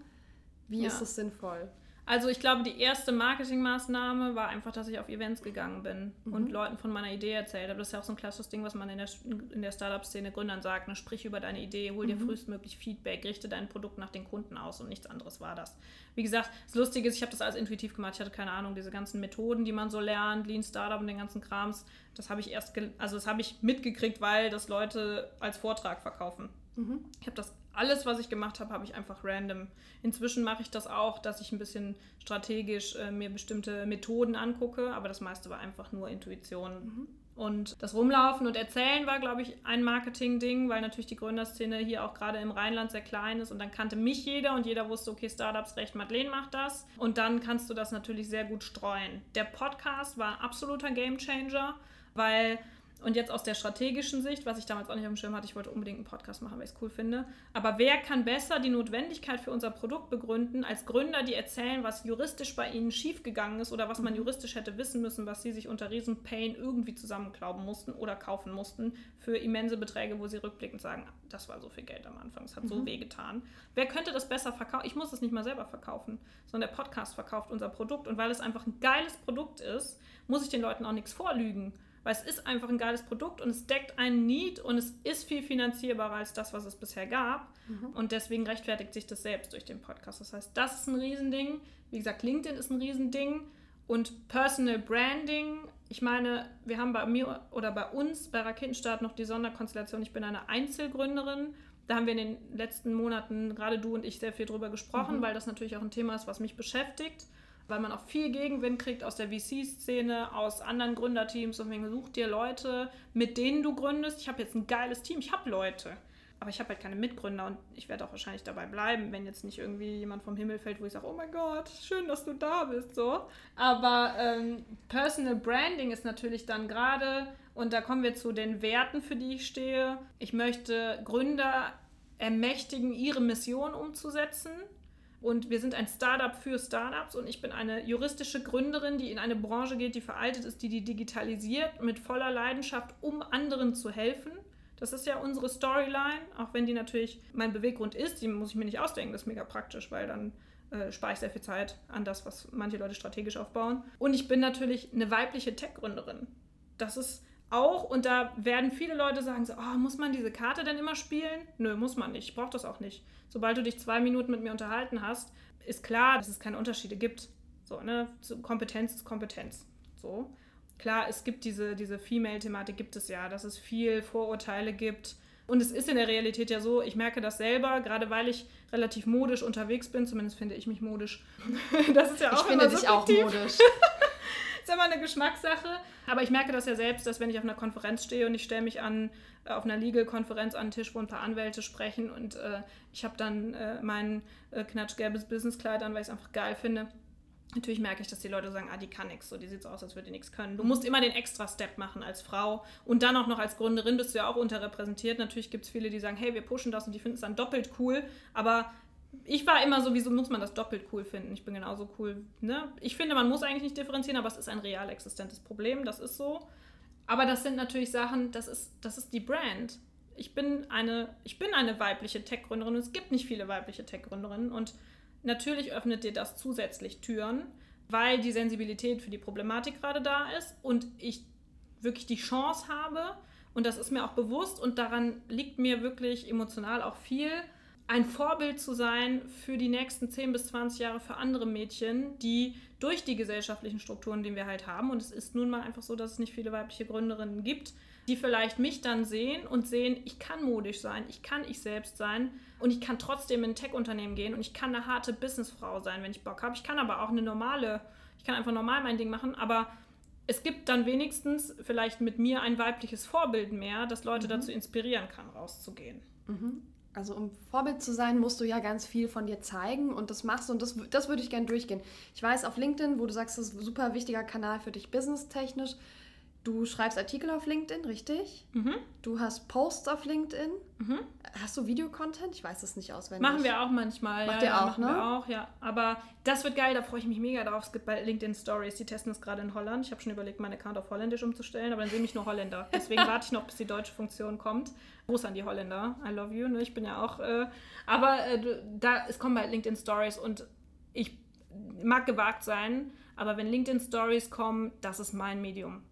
Wie ja. ist es sinnvoll? Also ich glaube, die erste Marketingmaßnahme war einfach, dass ich auf Events gegangen bin mhm. und Leuten von meiner Idee erzählt habe. Das ist ja auch so ein klassisches Ding, was man in der, in der Startup-Szene Gründern sagt. Ne? Sprich über deine Idee, hol dir mhm. frühestmöglich Feedback, richte dein Produkt nach den Kunden aus und nichts anderes war das. Wie gesagt, das Lustige ist, ich habe das alles intuitiv gemacht. Ich hatte keine Ahnung, diese ganzen Methoden, die man so lernt, Lean Startup und den ganzen Krams, das habe ich erst, also das habe ich mitgekriegt, weil das Leute als Vortrag verkaufen. Mhm. Ich habe das alles, was ich gemacht habe, habe ich einfach random. Inzwischen mache ich das auch, dass ich ein bisschen strategisch äh, mir bestimmte Methoden angucke, aber das meiste war einfach nur Intuition. Mhm. Und das Rumlaufen und Erzählen war, glaube ich, ein Marketing-Ding, weil natürlich die Gründerszene hier auch gerade im Rheinland sehr klein ist und dann kannte mich jeder und jeder wusste, okay, Startups recht, Madeleine macht das. Und dann kannst du das natürlich sehr gut streuen. Der Podcast war ein absoluter Gamechanger, weil und jetzt aus der strategischen Sicht, was ich damals auch nicht auf dem Schirm hatte, ich wollte unbedingt einen Podcast machen, weil ich es cool finde. Aber wer kann besser die Notwendigkeit für unser Produkt begründen, als Gründer, die erzählen, was juristisch bei ihnen schiefgegangen ist oder was man mhm. juristisch hätte wissen müssen, was sie sich unter Riesenpain irgendwie zusammenklauben mussten oder kaufen mussten für immense Beträge, wo sie rückblickend sagen, das war so viel Geld am Anfang, es hat mhm. so weh getan. Wer könnte das besser verkaufen? Ich muss es nicht mal selber verkaufen, sondern der Podcast verkauft unser Produkt. Und weil es einfach ein geiles Produkt ist, muss ich den Leuten auch nichts vorlügen. Weil es ist einfach ein geiles Produkt und es deckt einen Need und es ist viel finanzierbarer als das, was es bisher gab. Mhm. Und deswegen rechtfertigt sich das selbst durch den Podcast. Das heißt, das ist ein Riesending. Wie gesagt, LinkedIn ist ein Riesending. Und Personal Branding, ich meine, wir haben bei mir oder bei uns bei Raketenstart noch die Sonderkonstellation, ich bin eine Einzelgründerin. Da haben wir in den letzten Monaten, gerade du und ich, sehr viel drüber gesprochen, mhm. weil das natürlich auch ein Thema ist, was mich beschäftigt weil man auch viel Gegenwind kriegt aus der VC-Szene, aus anderen Gründerteams und wegen such dir Leute, mit denen du gründest. Ich habe jetzt ein geiles Team, ich habe Leute. Aber ich habe halt keine Mitgründer und ich werde auch wahrscheinlich dabei bleiben, wenn jetzt nicht irgendwie jemand vom Himmel fällt, wo ich sage, oh mein Gott, schön, dass du da bist, so. Aber ähm, Personal Branding ist natürlich dann gerade, und da kommen wir zu den Werten, für die ich stehe. Ich möchte Gründer ermächtigen, ihre Mission umzusetzen und wir sind ein Startup für Startups und ich bin eine juristische Gründerin, die in eine Branche geht, die veraltet ist, die die digitalisiert mit voller Leidenschaft, um anderen zu helfen. Das ist ja unsere Storyline, auch wenn die natürlich mein Beweggrund ist, die muss ich mir nicht ausdenken, das ist mega praktisch, weil dann äh, spare ich sehr viel Zeit an das, was manche Leute strategisch aufbauen. Und ich bin natürlich eine weibliche Tech-Gründerin. Das ist auch, und da werden viele Leute sagen so, oh, muss man diese Karte denn immer spielen? Nö, muss man nicht. Ich brauche das auch nicht. Sobald du dich zwei Minuten mit mir unterhalten hast, ist klar, dass es keine Unterschiede gibt. So, ne? Kompetenz ist Kompetenz. So. Klar, es gibt diese, diese Female-Thematik, gibt es ja, dass es viel Vorurteile gibt. Und es ist in der Realität ja so, ich merke das selber, gerade weil ich relativ modisch unterwegs bin, zumindest finde ich mich modisch. das ist ja auch Ich finde dich auch modisch. ist immer eine Geschmackssache. Aber ich merke das ja selbst, dass wenn ich auf einer Konferenz stehe und ich stelle mich an, äh, auf einer Legal-Konferenz an den Tisch, wo ein paar Anwälte sprechen und äh, ich habe dann äh, mein äh, knatschgelbes Businesskleid an, weil ich es einfach geil finde. Natürlich merke ich, dass die Leute sagen, ah, die kann nichts, so, die sieht so aus, als würde die nichts können. Du musst immer den Extra-Step machen als Frau und dann auch noch als Gründerin bist du ja auch unterrepräsentiert. Natürlich gibt es viele, die sagen, hey, wir pushen das und die finden es dann doppelt cool, aber ich war immer so, wieso muss man das doppelt cool finden? Ich bin genauso cool. Ne? Ich finde, man muss eigentlich nicht differenzieren, aber es ist ein real existentes Problem, das ist so. Aber das sind natürlich Sachen, das ist, das ist die Brand. Ich bin eine, ich bin eine weibliche Tech-Gründerin und es gibt nicht viele weibliche Tech-Gründerinnen und natürlich öffnet dir das zusätzlich Türen, weil die Sensibilität für die Problematik gerade da ist und ich wirklich die Chance habe und das ist mir auch bewusst und daran liegt mir wirklich emotional auch viel, ein Vorbild zu sein für die nächsten 10 bis 20 Jahre für andere Mädchen, die durch die gesellschaftlichen Strukturen, die wir halt haben, und es ist nun mal einfach so, dass es nicht viele weibliche Gründerinnen gibt, die vielleicht mich dann sehen und sehen, ich kann modisch sein, ich kann ich selbst sein und ich kann trotzdem in ein Tech-Unternehmen gehen und ich kann eine harte Businessfrau sein, wenn ich Bock habe. Ich kann aber auch eine normale, ich kann einfach normal mein Ding machen, aber es gibt dann wenigstens vielleicht mit mir ein weibliches Vorbild mehr, das Leute mhm. dazu inspirieren kann, rauszugehen. Mhm. Also um Vorbild zu sein, musst du ja ganz viel von dir zeigen und das machst du und das, das würde ich gerne durchgehen. Ich weiß auf LinkedIn, wo du sagst, das ist ein super wichtiger Kanal für dich businesstechnisch, Du schreibst Artikel auf LinkedIn, richtig? Mhm. Du hast Posts auf LinkedIn. Mhm. Hast du Videocontent? Ich weiß es nicht auswendig. Machen wir auch manchmal. Macht ja, ihr auch, machen ne? wir auch, ja. Aber das wird geil, da freue ich mich mega drauf. Es gibt bei LinkedIn Stories, die testen es gerade in Holland. Ich habe schon überlegt, meinen Account auf Holländisch umzustellen, aber dann sehen mich nur Holländer. Deswegen warte ich noch, bis die deutsche Funktion kommt. Gruß an die Holländer. I love you. Ne? Ich bin ja auch. Äh, aber äh, da, es kommen bei LinkedIn Stories und ich mag gewagt sein, aber wenn LinkedIn Stories kommen, das ist mein Medium.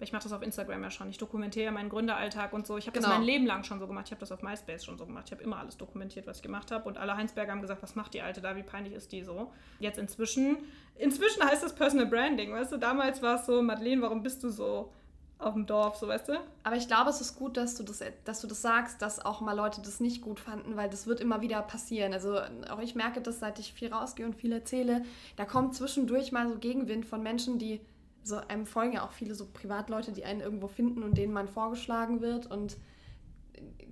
Ich mache das auf Instagram ja schon. Ich dokumentiere meinen Gründeralltag und so. Ich habe genau. das mein Leben lang schon so gemacht. Ich habe das auf MySpace schon so gemacht. Ich habe immer alles dokumentiert, was ich gemacht habe. Und alle Heinsberger haben gesagt, was macht die Alte da? Wie peinlich ist die so? Jetzt inzwischen, inzwischen heißt das Personal Branding. Weißt du, damals war es so, Madeleine, warum bist du so auf dem Dorf, so weißt du? Aber ich glaube, es ist gut, dass du das, dass du das sagst, dass auch mal Leute das nicht gut fanden, weil das wird immer wieder passieren. Also auch ich merke das, seit ich viel rausgehe und viel erzähle, da kommt zwischendurch mal so Gegenwind von Menschen, die so einem folgen ja auch viele so Privatleute, die einen irgendwo finden und denen man vorgeschlagen wird und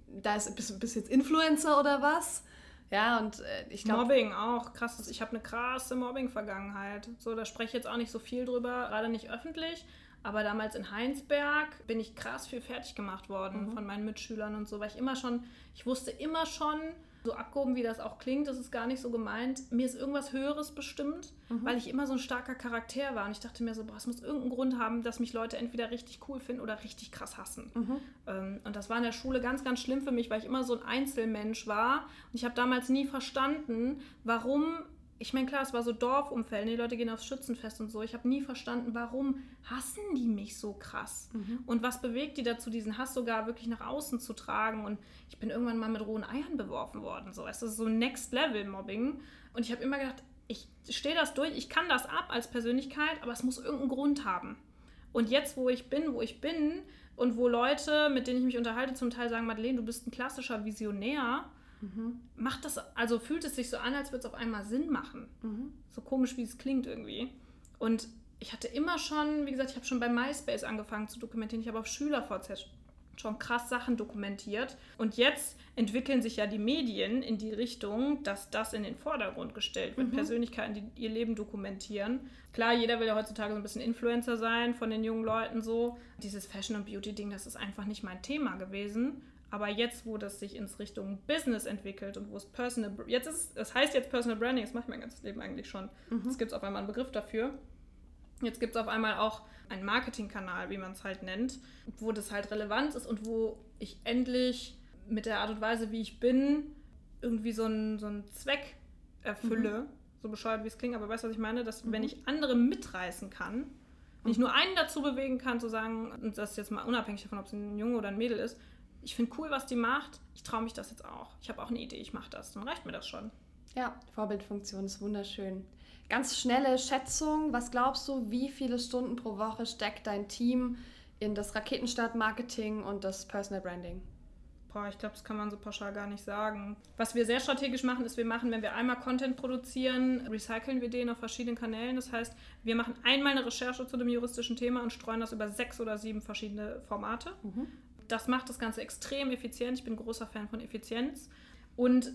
da ist bist, bist jetzt Influencer oder was? Ja, und äh, ich glaube. Mobbing auch, krass. Ich habe eine krasse Mobbing-Vergangenheit. So, da spreche ich jetzt auch nicht so viel drüber, gerade nicht öffentlich. Aber damals in Heinsberg bin ich krass viel fertig gemacht worden mhm. von meinen Mitschülern und so, weil ich immer schon, ich wusste immer schon, so abgehoben wie das auch klingt, das ist gar nicht so gemeint. Mir ist irgendwas Höheres bestimmt, mhm. weil ich immer so ein starker Charakter war. Und ich dachte mir so, boah, es muss irgendeinen Grund haben, dass mich Leute entweder richtig cool finden oder richtig krass hassen. Mhm. Ähm, und das war in der Schule ganz, ganz schlimm für mich, weil ich immer so ein Einzelmensch war. Und ich habe damals nie verstanden, warum ich meine, klar, es war so Dorfumfeld, die Leute gehen aufs Schützenfest und so. Ich habe nie verstanden, warum hassen die mich so krass? Mhm. Und was bewegt die dazu, diesen Hass sogar wirklich nach außen zu tragen? Und ich bin irgendwann mal mit rohen Eiern beworfen worden. So. Es ist so Next-Level-Mobbing. Und ich habe immer gedacht, ich stehe das durch, ich kann das ab als Persönlichkeit, aber es muss irgendeinen Grund haben. Und jetzt, wo ich bin, wo ich bin und wo Leute, mit denen ich mich unterhalte, zum Teil sagen, Madeleine, du bist ein klassischer Visionär, Mhm. Macht das, also fühlt es sich so an, als würde es auf einmal Sinn machen. Mhm. So komisch, wie es klingt irgendwie. Und ich hatte immer schon, wie gesagt, ich habe schon bei MySpace angefangen zu dokumentieren. Ich habe auf SchülerVZ schon krass Sachen dokumentiert. Und jetzt entwickeln sich ja die Medien in die Richtung, dass das in den Vordergrund gestellt wird. Mhm. Persönlichkeiten, die ihr Leben dokumentieren. Klar, jeder will ja heutzutage so ein bisschen Influencer sein von den jungen Leuten so. Dieses Fashion- und Beauty-Ding, das ist einfach nicht mein Thema gewesen. Aber jetzt, wo das sich ins Richtung Business entwickelt und wo es Personal, jetzt ist, es heißt jetzt Personal Branding, das mache ich mein ganzes Leben eigentlich schon. Mhm. Jetzt gibt es auf einmal einen Begriff dafür. Jetzt gibt es auf einmal auch einen Marketingkanal, wie man es halt nennt, wo das halt relevant ist und wo ich endlich mit der Art und Weise, wie ich bin, irgendwie so einen, so einen Zweck erfülle. Mhm. So bescheuert, wie es klingt, aber weißt du, was ich meine? Dass, mhm. wenn ich andere mitreißen kann, wenn ich nur einen dazu bewegen kann, zu sagen, und das ist jetzt mal unabhängig davon, ob es ein Junge oder ein Mädel ist, ich finde cool, was die macht, ich traue mich das jetzt auch. Ich habe auch eine Idee, ich mache das. Dann reicht mir das schon. Ja, Vorbildfunktion ist wunderschön. Ganz schnelle Schätzung. Was glaubst du, wie viele Stunden pro Woche steckt dein Team in das Raketenstart-Marketing und das Personal Branding? Boah, ich glaube, das kann man so pauschal gar nicht sagen. Was wir sehr strategisch machen, ist, wir machen, wenn wir einmal Content produzieren, recyceln wir den auf verschiedenen Kanälen. Das heißt, wir machen einmal eine Recherche zu dem juristischen Thema und streuen das über sechs oder sieben verschiedene Formate. Mhm das macht das Ganze extrem effizient. Ich bin großer Fan von Effizienz. Und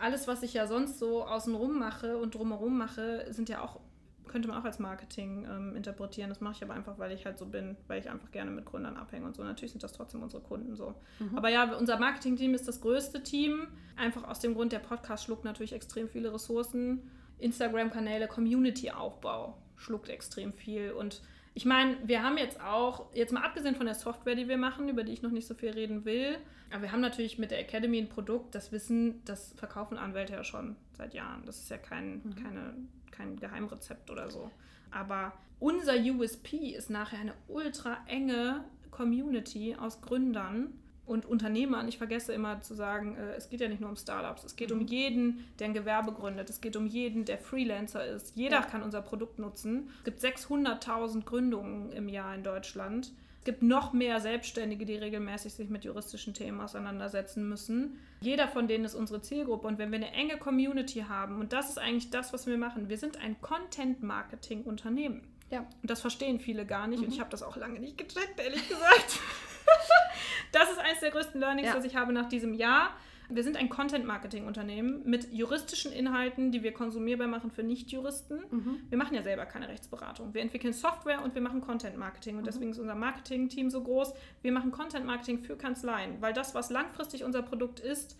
alles, was ich ja sonst so außenrum mache und drumherum mache, sind ja auch, könnte man auch als Marketing ähm, interpretieren. Das mache ich aber einfach, weil ich halt so bin, weil ich einfach gerne mit Gründern abhänge und so. Natürlich sind das trotzdem unsere Kunden so. Mhm. Aber ja, unser Marketing-Team ist das größte Team. Einfach aus dem Grund, der Podcast schluckt natürlich extrem viele Ressourcen. Instagram-Kanäle, Community-Aufbau schluckt extrem viel und ich meine, wir haben jetzt auch, jetzt mal abgesehen von der Software, die wir machen, über die ich noch nicht so viel reden will, aber wir haben natürlich mit der Academy ein Produkt, das Wissen, das verkaufen Anwälte ja schon seit Jahren. Das ist ja kein, mhm. keine, kein Geheimrezept oder so. Aber unser USP ist nachher eine ultra enge Community aus Gründern, und Unternehmern, ich vergesse immer zu sagen, äh, es geht ja nicht nur um Startups, es geht mhm. um jeden, der ein Gewerbe gründet, es geht um jeden, der Freelancer ist. Jeder ja. kann unser Produkt nutzen. Es gibt 600.000 Gründungen im Jahr in Deutschland. Es gibt noch mehr Selbstständige, die regelmäßig sich mit juristischen Themen auseinandersetzen müssen. Jeder von denen ist unsere Zielgruppe. Und wenn wir eine enge Community haben, und das ist eigentlich das, was wir machen, wir sind ein Content-Marketing-Unternehmen. Ja. Und das verstehen viele gar nicht. Mhm. Und ich habe das auch lange nicht gecheckt, ehrlich gesagt. das ist eines der größten Learnings, ja. das ich habe nach diesem Jahr. Wir sind ein Content-Marketing-Unternehmen mit juristischen Inhalten, die wir konsumierbar machen für Nicht-Juristen. Mhm. Wir machen ja selber keine Rechtsberatung. Wir entwickeln Software und wir machen Content-Marketing. Und mhm. deswegen ist unser Marketing-Team so groß. Wir machen Content-Marketing für Kanzleien, weil das, was langfristig unser Produkt ist,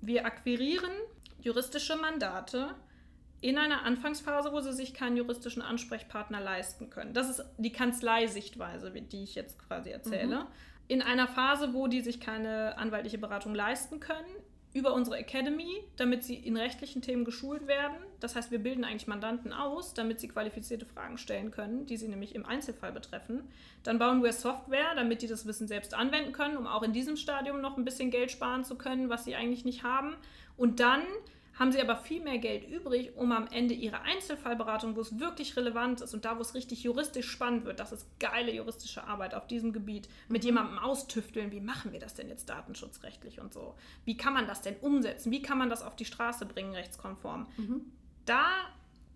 wir akquirieren juristische Mandate in einer Anfangsphase, wo sie sich keinen juristischen Ansprechpartner leisten können. Das ist die Kanzlei-Sichtweise, die ich jetzt quasi erzähle. Mhm in einer Phase, wo die sich keine anwaltliche Beratung leisten können, über unsere Academy, damit sie in rechtlichen Themen geschult werden. Das heißt, wir bilden eigentlich Mandanten aus, damit sie qualifizierte Fragen stellen können, die sie nämlich im Einzelfall betreffen. Dann bauen wir Software, damit die das Wissen selbst anwenden können, um auch in diesem Stadium noch ein bisschen Geld sparen zu können, was sie eigentlich nicht haben. Und dann haben sie aber viel mehr Geld übrig, um am Ende ihre Einzelfallberatung, wo es wirklich relevant ist und da, wo es richtig juristisch spannend wird, das ist geile juristische Arbeit auf diesem Gebiet, mit mhm. jemandem austüfteln, wie machen wir das denn jetzt datenschutzrechtlich und so? Wie kann man das denn umsetzen? Wie kann man das auf die Straße bringen, rechtskonform? Mhm. Da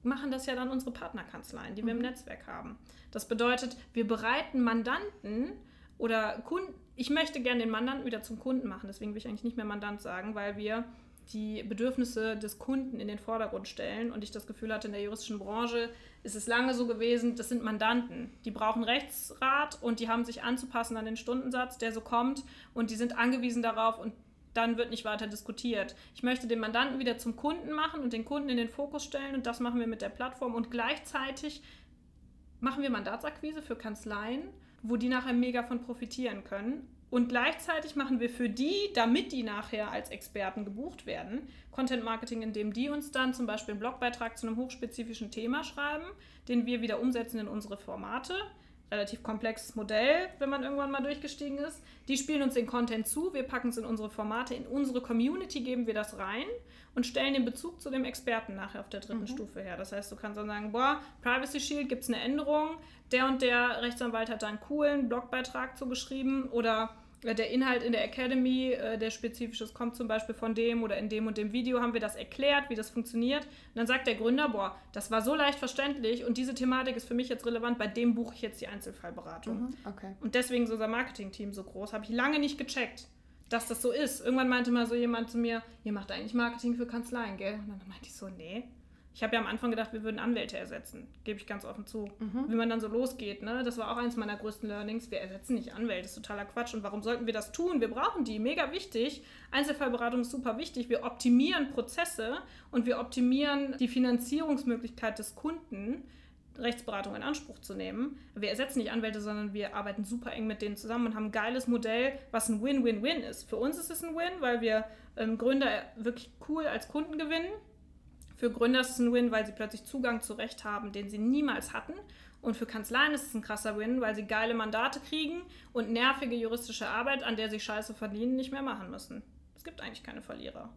machen das ja dann unsere Partnerkanzleien, die wir im mhm. Netzwerk haben. Das bedeutet, wir bereiten Mandanten oder Kunden, ich möchte gerne den Mandanten wieder zum Kunden machen, deswegen will ich eigentlich nicht mehr Mandant sagen, weil wir die Bedürfnisse des Kunden in den Vordergrund stellen. Und ich das Gefühl hatte, in der juristischen Branche ist es lange so gewesen, das sind Mandanten. Die brauchen Rechtsrat und die haben sich anzupassen an den Stundensatz, der so kommt. Und die sind angewiesen darauf und dann wird nicht weiter diskutiert. Ich möchte den Mandanten wieder zum Kunden machen und den Kunden in den Fokus stellen. Und das machen wir mit der Plattform. Und gleichzeitig machen wir Mandatsakquise für Kanzleien, wo die nachher mega von profitieren können. Und gleichzeitig machen wir für die, damit die nachher als Experten gebucht werden, Content Marketing, indem die uns dann zum Beispiel einen Blogbeitrag zu einem hochspezifischen Thema schreiben, den wir wieder umsetzen in unsere Formate. Relativ komplexes Modell, wenn man irgendwann mal durchgestiegen ist. Die spielen uns den Content zu, wir packen es in unsere Formate, in unsere Community geben wir das rein und stellen den Bezug zu dem Experten nachher auf der dritten mhm. Stufe her. Das heißt, du kannst dann sagen, boah, Privacy Shield gibt es eine Änderung, der und der Rechtsanwalt hat da einen coolen Blogbeitrag zugeschrieben oder der Inhalt in der Academy, äh, der spezifisches kommt zum Beispiel von dem oder in dem und dem Video haben wir das erklärt, wie das funktioniert. Und dann sagt der Gründer, boah, das war so leicht verständlich und diese Thematik ist für mich jetzt relevant, bei dem buche ich jetzt die Einzelfallberatung. Mhm, okay. Und deswegen ist unser Marketing-Team so groß. Habe ich lange nicht gecheckt, dass das so ist. Irgendwann meinte mal so jemand zu mir, ihr macht eigentlich Marketing für Kanzleien, gell? Und dann meinte ich so, nee, ich habe ja am Anfang gedacht, wir würden Anwälte ersetzen, gebe ich ganz offen zu. Mhm. Wie man dann so losgeht, ne? Das war auch eins meiner größten Learnings. Wir ersetzen nicht Anwälte, das ist totaler Quatsch. Und warum sollten wir das tun? Wir brauchen die, mega wichtig. Einzelfallberatung ist super wichtig. Wir optimieren Prozesse und wir optimieren die Finanzierungsmöglichkeit des Kunden, Rechtsberatung in Anspruch zu nehmen. Wir ersetzen nicht Anwälte, sondern wir arbeiten super eng mit denen zusammen und haben ein geiles Modell, was ein Win-Win-Win ist. Für uns ist es ein Win, weil wir ähm, Gründer wirklich cool als Kunden gewinnen für Gründer ist es ein Win, weil sie plötzlich Zugang zu Recht haben, den sie niemals hatten. Und für Kanzleien ist es ein krasser Win, weil sie geile Mandate kriegen und nervige juristische Arbeit, an der sie Scheiße verdienen, nicht mehr machen müssen. Es gibt eigentlich keine Verlierer,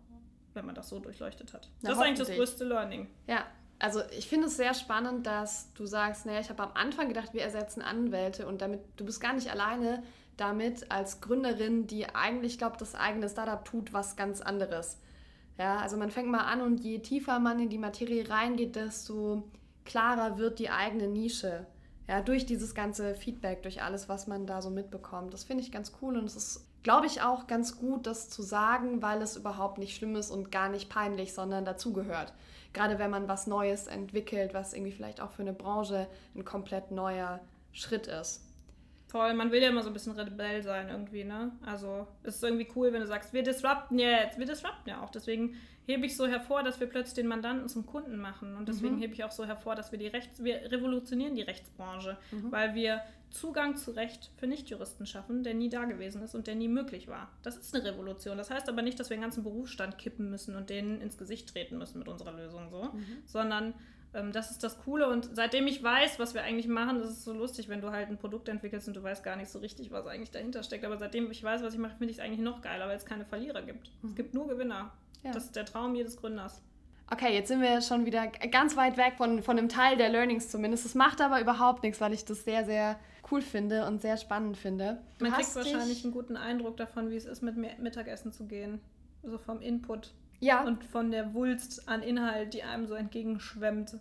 wenn man das so durchleuchtet hat. Na, das ist eigentlich das größte Learning. Ja, also ich finde es sehr spannend, dass du sagst, naja, ich habe am Anfang gedacht, wir ersetzen Anwälte und damit, du bist gar nicht alleine damit als Gründerin, die eigentlich glaubt, das eigene Startup tut was ganz anderes. Ja, also man fängt mal an und je tiefer man in die Materie reingeht, desto klarer wird die eigene Nische. Ja, durch dieses ganze Feedback, durch alles, was man da so mitbekommt. Das finde ich ganz cool und es ist, glaube ich, auch ganz gut, das zu sagen, weil es überhaupt nicht schlimm ist und gar nicht peinlich, sondern dazugehört. Gerade wenn man was Neues entwickelt, was irgendwie vielleicht auch für eine Branche ein komplett neuer Schritt ist. Voll, man will ja immer so ein bisschen Rebell sein irgendwie, ne? Also es ist irgendwie cool, wenn du sagst, wir disrupten jetzt, wir disrupten ja auch. Deswegen hebe ich so hervor, dass wir plötzlich den Mandanten zum Kunden machen. Und deswegen mhm. hebe ich auch so hervor, dass wir die Rechts, wir revolutionieren die Rechtsbranche, mhm. weil wir Zugang zu Recht für Nichtjuristen schaffen, der nie da gewesen ist und der nie möglich war. Das ist eine Revolution. Das heißt aber nicht, dass wir den ganzen Berufsstand kippen müssen und denen ins Gesicht treten müssen mit unserer Lösung so, mhm. sondern ähm, das ist das Coole. Und seitdem ich weiß, was wir eigentlich machen, ist es so lustig, wenn du halt ein Produkt entwickelst und du weißt gar nicht so richtig, was eigentlich dahinter steckt. Aber seitdem ich weiß, was ich mache, finde ich es eigentlich noch geiler, weil es keine Verlierer gibt. Mhm. Es gibt nur Gewinner. Ja. Das ist der Traum jedes Gründers. Okay, jetzt sind wir schon wieder ganz weit weg von, von einem Teil der Learnings zumindest. Das macht aber überhaupt nichts, weil ich das sehr, sehr cool finde und sehr spannend finde. Du Man kriegt wahrscheinlich einen guten Eindruck davon, wie es ist, mit Mittagessen zu gehen. Also vom Input. Ja. Und von der Wulst an Inhalt, die einem so entgegenschwemmt.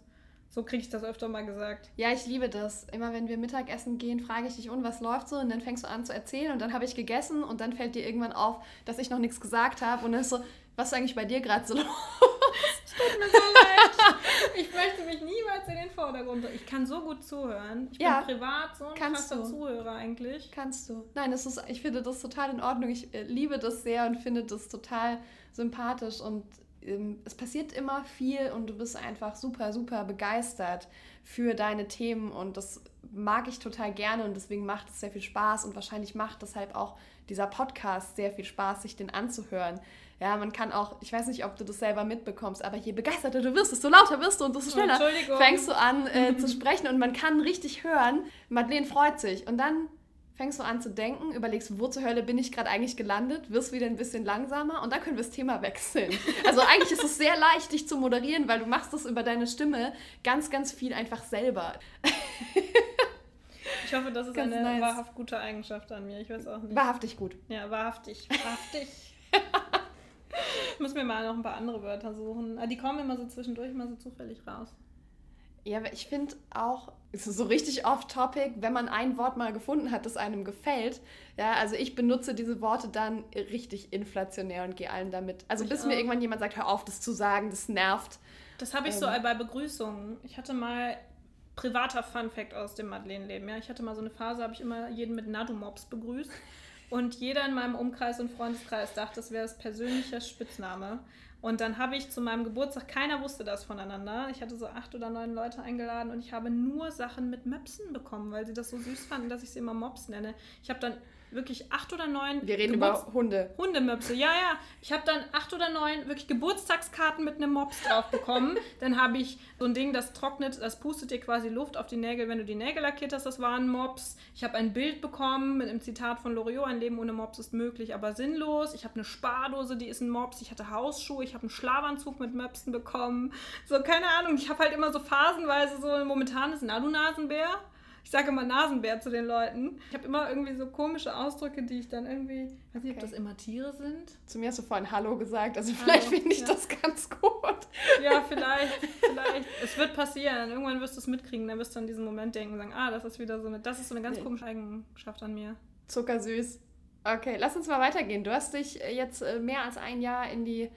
So kriege ich das öfter mal gesagt. Ja, ich liebe das. Immer wenn wir Mittagessen gehen, frage ich dich, und was läuft so? Und dann fängst du an zu erzählen und dann habe ich gegessen und dann fällt dir irgendwann auf, dass ich noch nichts gesagt habe und dann ist so, was ist eigentlich bei dir gerade so los? Es tut mir so leid. Ich möchte mich niemals in den Vordergrund. Ich kann so gut zuhören. Ich ja, bin privat so ein krasser du. Zuhörer eigentlich. Kannst du. Nein, das ist, ich finde das total in Ordnung. Ich äh, liebe das sehr und finde das total sympathisch und ähm, es passiert immer viel und du bist einfach super, super begeistert für deine Themen und das mag ich total gerne und deswegen macht es sehr viel Spaß und wahrscheinlich macht deshalb auch dieser Podcast sehr viel Spaß, sich den anzuhören, Ja, man kann auch, ich weiß nicht, ob du das selber mitbekommst, aber je begeisterter du wirst, desto lauter wirst du und desto schneller fängst du an äh, zu sprechen und man kann richtig hören, Madeleine freut sich. Und dann fängst du an zu denken, überlegst, wo zur Hölle bin ich gerade eigentlich gelandet, wirst wieder ein bisschen langsamer und dann können wir das Thema wechseln. Also eigentlich ist es sehr leicht, dich zu moderieren, weil du machst das über deine Stimme ganz, ganz viel einfach selber. Ich hoffe, das ist ganz eine nice. wahrhaft gute Eigenschaft an mir. Ich weiß auch nicht. Wahrhaftig gut. Ja, wahrhaftig. Wahrhaftig. ich muss mir mal noch ein paar andere Wörter suchen. Ah, die kommen immer so zwischendurch, immer so zufällig raus. Ja, aber ich finde auch, es ist so richtig off-topic, wenn man ein Wort mal gefunden hat, das einem gefällt. Ja, also ich benutze diese Worte dann richtig inflationär und gehe allen damit. Also ich bis auch. mir irgendwann jemand sagt, hör auf, das zu sagen, das nervt. Das habe ich ähm. so bei Begrüßungen. Ich hatte mal privater Fun-Fact aus dem Madeleine-Leben. Ja, ich hatte mal so eine Phase, habe ich immer jeden mit Nadumops begrüßt. Und jeder in meinem Umkreis und Freundeskreis dachte, das wäre das persönliche Spitzname. Und dann habe ich zu meinem Geburtstag, keiner wusste das voneinander. Ich hatte so acht oder neun Leute eingeladen und ich habe nur Sachen mit Möpsen bekommen, weil sie das so süß fanden, dass ich sie immer Mops nenne. Ich habe dann wirklich acht oder neun. Wir reden Geburts über Hunde. Hundemöpse, ja, ja. Ich habe dann acht oder neun wirklich Geburtstagskarten mit einem Mops drauf bekommen. dann habe ich so ein Ding, das trocknet, das pustet dir quasi Luft auf die Nägel, wenn du die Nägel lackiert hast. Das war ein Mops. Ich habe ein Bild bekommen mit einem Zitat von Loriot: Ein Leben ohne Mops ist möglich, aber sinnlos. Ich habe eine Spardose, die ist ein Mops. Ich hatte Hausschuhe. Ich habe einen Schlafanzug mit Möpsen bekommen. So, keine Ahnung. Ich habe halt immer so phasenweise so, momentan ist ein Alu-Nasenbär. Ich sage immer Nasenbär zu den Leuten. Ich habe immer irgendwie so komische Ausdrücke, die ich dann irgendwie, ich weiß nicht, okay. ob das immer Tiere sind. Zu mir hast du vorhin Hallo gesagt, also vielleicht finde ich ja. das ganz gut. Ja, vielleicht, vielleicht. Es wird passieren. Irgendwann wirst du es mitkriegen, dann wirst du an diesen Moment denken und sagen, ah, das ist wieder so eine, das ist so eine ganz nee. komische Eigenschaft an mir. Zuckersüß. Okay, lass uns mal weitergehen. Du hast dich jetzt äh, mehr als ein Jahr in die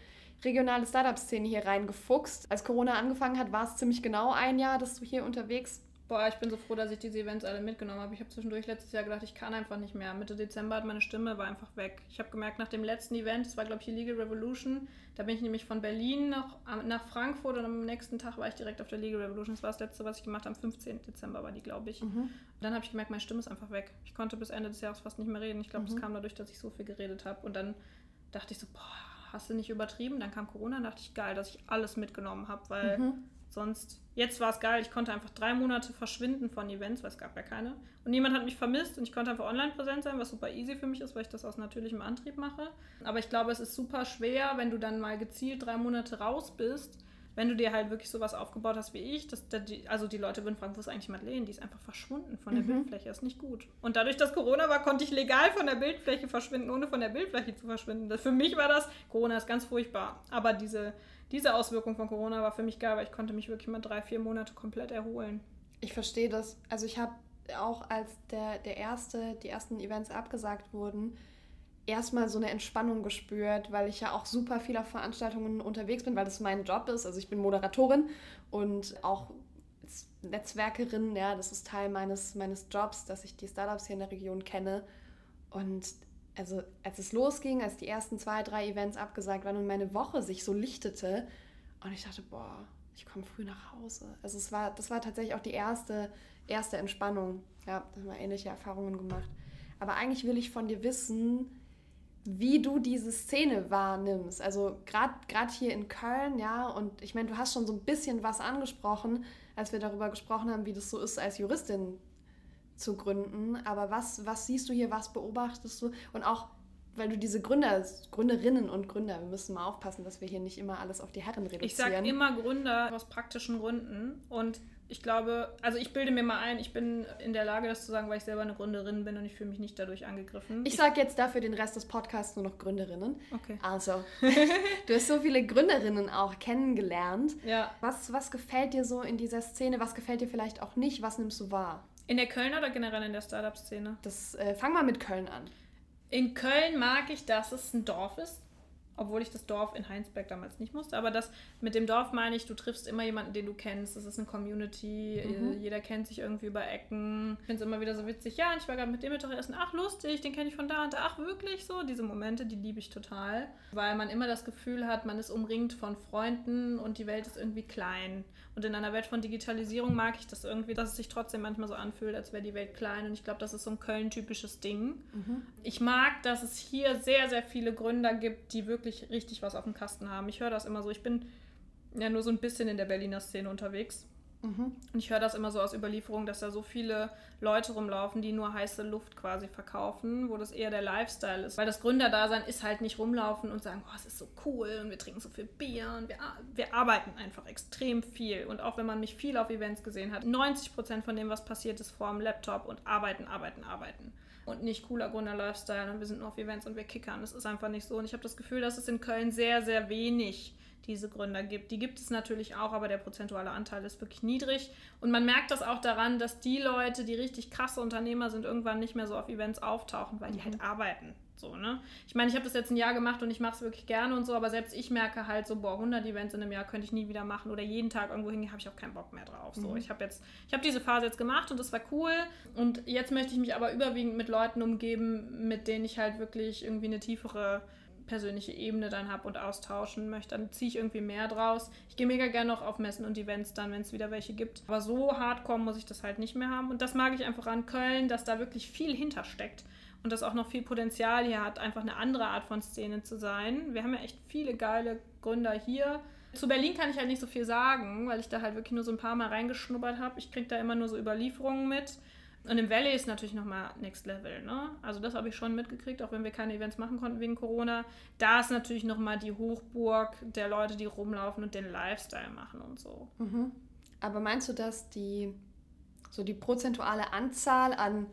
regionale Startup-Szene hier reingefuchst. Als Corona angefangen hat, war es ziemlich genau ein Jahr, dass du hier unterwegs Boah, ich bin so froh, dass ich diese Events alle mitgenommen habe. Ich habe zwischendurch letztes Jahr gedacht, ich kann einfach nicht mehr. Mitte Dezember hat meine Stimme war einfach weg. Ich habe gemerkt, nach dem letzten Event, das war glaube ich Legal Revolution, da bin ich nämlich von Berlin noch nach Frankfurt und am nächsten Tag war ich direkt auf der Legal Revolution. Das war das letzte, was ich gemacht habe. Am 15. Dezember war die, glaube ich. Mhm. Und dann habe ich gemerkt, meine Stimme ist einfach weg. Ich konnte bis Ende des Jahres fast nicht mehr reden. Ich glaube, mhm. das kam dadurch, dass ich so viel geredet habe. Und dann dachte ich so, boah, hast du nicht übertrieben? Dann kam Corona, und dachte ich, geil, dass ich alles mitgenommen habe, weil mhm Sonst, jetzt war es geil, ich konnte einfach drei Monate verschwinden von Events, weil es gab ja keine. Und niemand hat mich vermisst und ich konnte einfach online präsent sein, was super easy für mich ist, weil ich das aus natürlichem Antrieb mache. Aber ich glaube, es ist super schwer, wenn du dann mal gezielt drei Monate raus bist, wenn du dir halt wirklich sowas aufgebaut hast wie ich, dass, die, also die Leute würden fragen, wo ist eigentlich Madeleine? Die ist einfach verschwunden von der mhm. Bildfläche, ist nicht gut. Und dadurch, dass Corona war, konnte ich legal von der Bildfläche verschwinden, ohne von der Bildfläche zu verschwinden. Für mich war das, Corona ist ganz furchtbar, aber diese diese Auswirkung von Corona war für mich geil, weil ich konnte mich wirklich mal drei, vier Monate komplett erholen. Ich verstehe das. Also ich habe auch als der, der erste, die ersten Events abgesagt wurden, erstmal so eine Entspannung gespürt, weil ich ja auch super viel auf Veranstaltungen unterwegs bin, weil das mein Job ist. Also ich bin Moderatorin und auch Netzwerkerin, ja, das ist Teil meines, meines Jobs, dass ich die Startups hier in der Region kenne. Und also als es losging, als die ersten zwei, drei Events abgesagt waren und meine Woche sich so lichtete und ich dachte, boah, ich komme früh nach Hause. Also es war, das war tatsächlich auch die erste, erste Entspannung. Ja, da haben wir ähnliche Erfahrungen gemacht. Aber eigentlich will ich von dir wissen, wie du diese Szene wahrnimmst. Also gerade hier in Köln, ja, und ich meine, du hast schon so ein bisschen was angesprochen, als wir darüber gesprochen haben, wie das so ist, als Juristin zu gründen. Aber was, was siehst du hier, was beobachtest du? Und auch, weil du diese Gründer, Gründerinnen und Gründer, wir müssen mal aufpassen, dass wir hier nicht immer alles auf die Herren reduzieren. Ich sage immer Gründer aus praktischen Gründen. Und ich glaube, also ich bilde mir mal ein, ich bin in der Lage, das zu sagen, weil ich selber eine Gründerin bin und ich fühle mich nicht dadurch angegriffen. Ich sage jetzt dafür den Rest des Podcasts nur noch Gründerinnen. Okay. Also, du hast so viele Gründerinnen auch kennengelernt. Ja. Was, was gefällt dir so in dieser Szene? Was gefällt dir vielleicht auch nicht? Was nimmst du wahr? In der Köln oder generell in der Startup-Szene? Das äh, fang mal mit Köln an. In Köln mag ich, dass es ein Dorf ist obwohl ich das Dorf in Heinsberg damals nicht musste. Aber das mit dem Dorf meine ich, du triffst immer jemanden, den du kennst. Das ist eine Community, mhm. jeder kennt sich irgendwie über Ecken. Ich finde es immer wieder so witzig. Ja, ich war gerade mit dem Mittagessen. Ach, lustig, den kenne ich von da und da. Ach, wirklich so? Diese Momente, die liebe ich total. Weil man immer das Gefühl hat, man ist umringt von Freunden und die Welt ist irgendwie klein. Und in einer Welt von Digitalisierung mag ich das irgendwie, dass es sich trotzdem manchmal so anfühlt, als wäre die Welt klein. Und ich glaube, das ist so ein Köln-typisches Ding. Mhm. Ich mag, dass es hier sehr, sehr viele Gründer gibt, die wirklich wirklich richtig was auf dem Kasten haben. Ich höre das immer so. Ich bin ja nur so ein bisschen in der Berliner Szene unterwegs. Mhm. Und ich höre das immer so aus Überlieferung, dass da so viele Leute rumlaufen, die nur heiße Luft quasi verkaufen, wo das eher der Lifestyle ist. Weil das Gründerdasein ist halt nicht rumlaufen und sagen, oh, es ist so cool und wir trinken so viel Bier und wir, wir arbeiten einfach extrem viel. Und auch wenn man mich viel auf Events gesehen hat, 90 Prozent von dem, was passiert, ist vor dem Laptop und arbeiten, arbeiten, arbeiten. Und nicht cooler Gründer-Lifestyle und wir sind nur auf Events und wir kickern. Das ist einfach nicht so. Und ich habe das Gefühl, dass es in Köln sehr, sehr wenig diese Gründer gibt. Die gibt es natürlich auch, aber der prozentuale Anteil ist wirklich niedrig. Und man merkt das auch daran, dass die Leute, die richtig krasse Unternehmer sind, irgendwann nicht mehr so auf Events auftauchen, weil die halt mhm. arbeiten. So, ne? Ich meine, ich habe das jetzt ein Jahr gemacht und ich mache es wirklich gerne und so, aber selbst ich merke halt so, boah, 100 Events in einem Jahr könnte ich nie wieder machen oder jeden Tag irgendwo hingehen, habe ich auch keinen Bock mehr drauf. So, mhm. ich habe jetzt, ich habe diese Phase jetzt gemacht und das war cool und jetzt möchte ich mich aber überwiegend mit Leuten umgeben, mit denen ich halt wirklich irgendwie eine tiefere persönliche Ebene dann habe und austauschen möchte, dann ziehe ich irgendwie mehr draus. Ich gehe mega gerne noch auf Messen und Events dann, wenn es wieder welche gibt. Aber so hardcore muss ich das halt nicht mehr haben. Und das mag ich einfach an Köln, dass da wirklich viel hintersteckt und das auch noch viel Potenzial hier hat, einfach eine andere Art von Szene zu sein. Wir haben ja echt viele geile Gründer hier. Zu Berlin kann ich halt nicht so viel sagen, weil ich da halt wirklich nur so ein paar Mal reingeschnuppert habe. Ich kriege da immer nur so Überlieferungen mit. Und im Valley ist natürlich nochmal Next Level, ne? Also das habe ich schon mitgekriegt, auch wenn wir keine Events machen konnten wegen Corona. Da ist natürlich nochmal die Hochburg der Leute, die rumlaufen und den Lifestyle machen und so. Mhm. Aber meinst du, dass die so die prozentuale Anzahl an,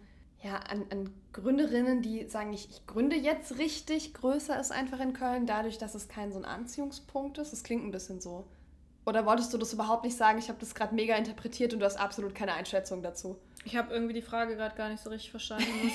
ja, an, an Gründerinnen, die sagen, ich, ich gründe jetzt richtig, größer ist einfach in Köln, dadurch, dass es kein so ein Anziehungspunkt ist? Das klingt ein bisschen so. Oder wolltest du das überhaupt nicht sagen? Ich habe das gerade mega interpretiert und du hast absolut keine Einschätzung dazu. Ich habe irgendwie die Frage gerade gar nicht so richtig verstanden.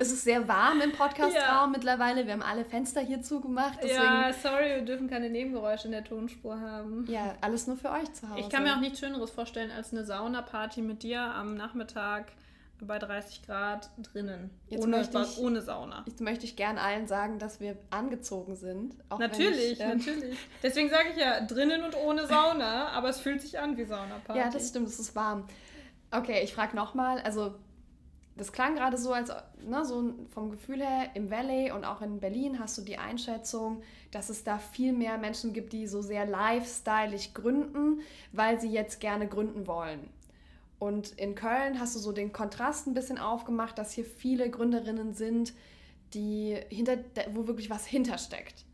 es ist sehr warm im Podcastraum ja. mittlerweile. Wir haben alle Fenster hier zugemacht. Ja, sorry, wir dürfen keine Nebengeräusche in der Tonspur haben. Ja, alles nur für euch zu Hause. Ich kann mir auch nichts Schöneres vorstellen als eine Saunaparty mit dir am Nachmittag bei 30 Grad drinnen. Jetzt ohne, ich, ohne Sauna. Jetzt möchte ich gern allen sagen, dass wir angezogen sind. natürlich, ich, äh, natürlich. Deswegen sage ich ja drinnen und ohne Sauna, aber es fühlt sich an wie Saunaparty. Ja, das stimmt, es ist warm. Okay, ich frage nochmal, also das klang gerade so, als ne, so vom Gefühl her im Valley und auch in Berlin hast du die Einschätzung, dass es da viel mehr Menschen gibt, die so sehr lifestyleig gründen, weil sie jetzt gerne gründen wollen. Und in Köln hast du so den Kontrast ein bisschen aufgemacht, dass hier viele Gründerinnen sind, die hinter, wo wirklich was hintersteckt.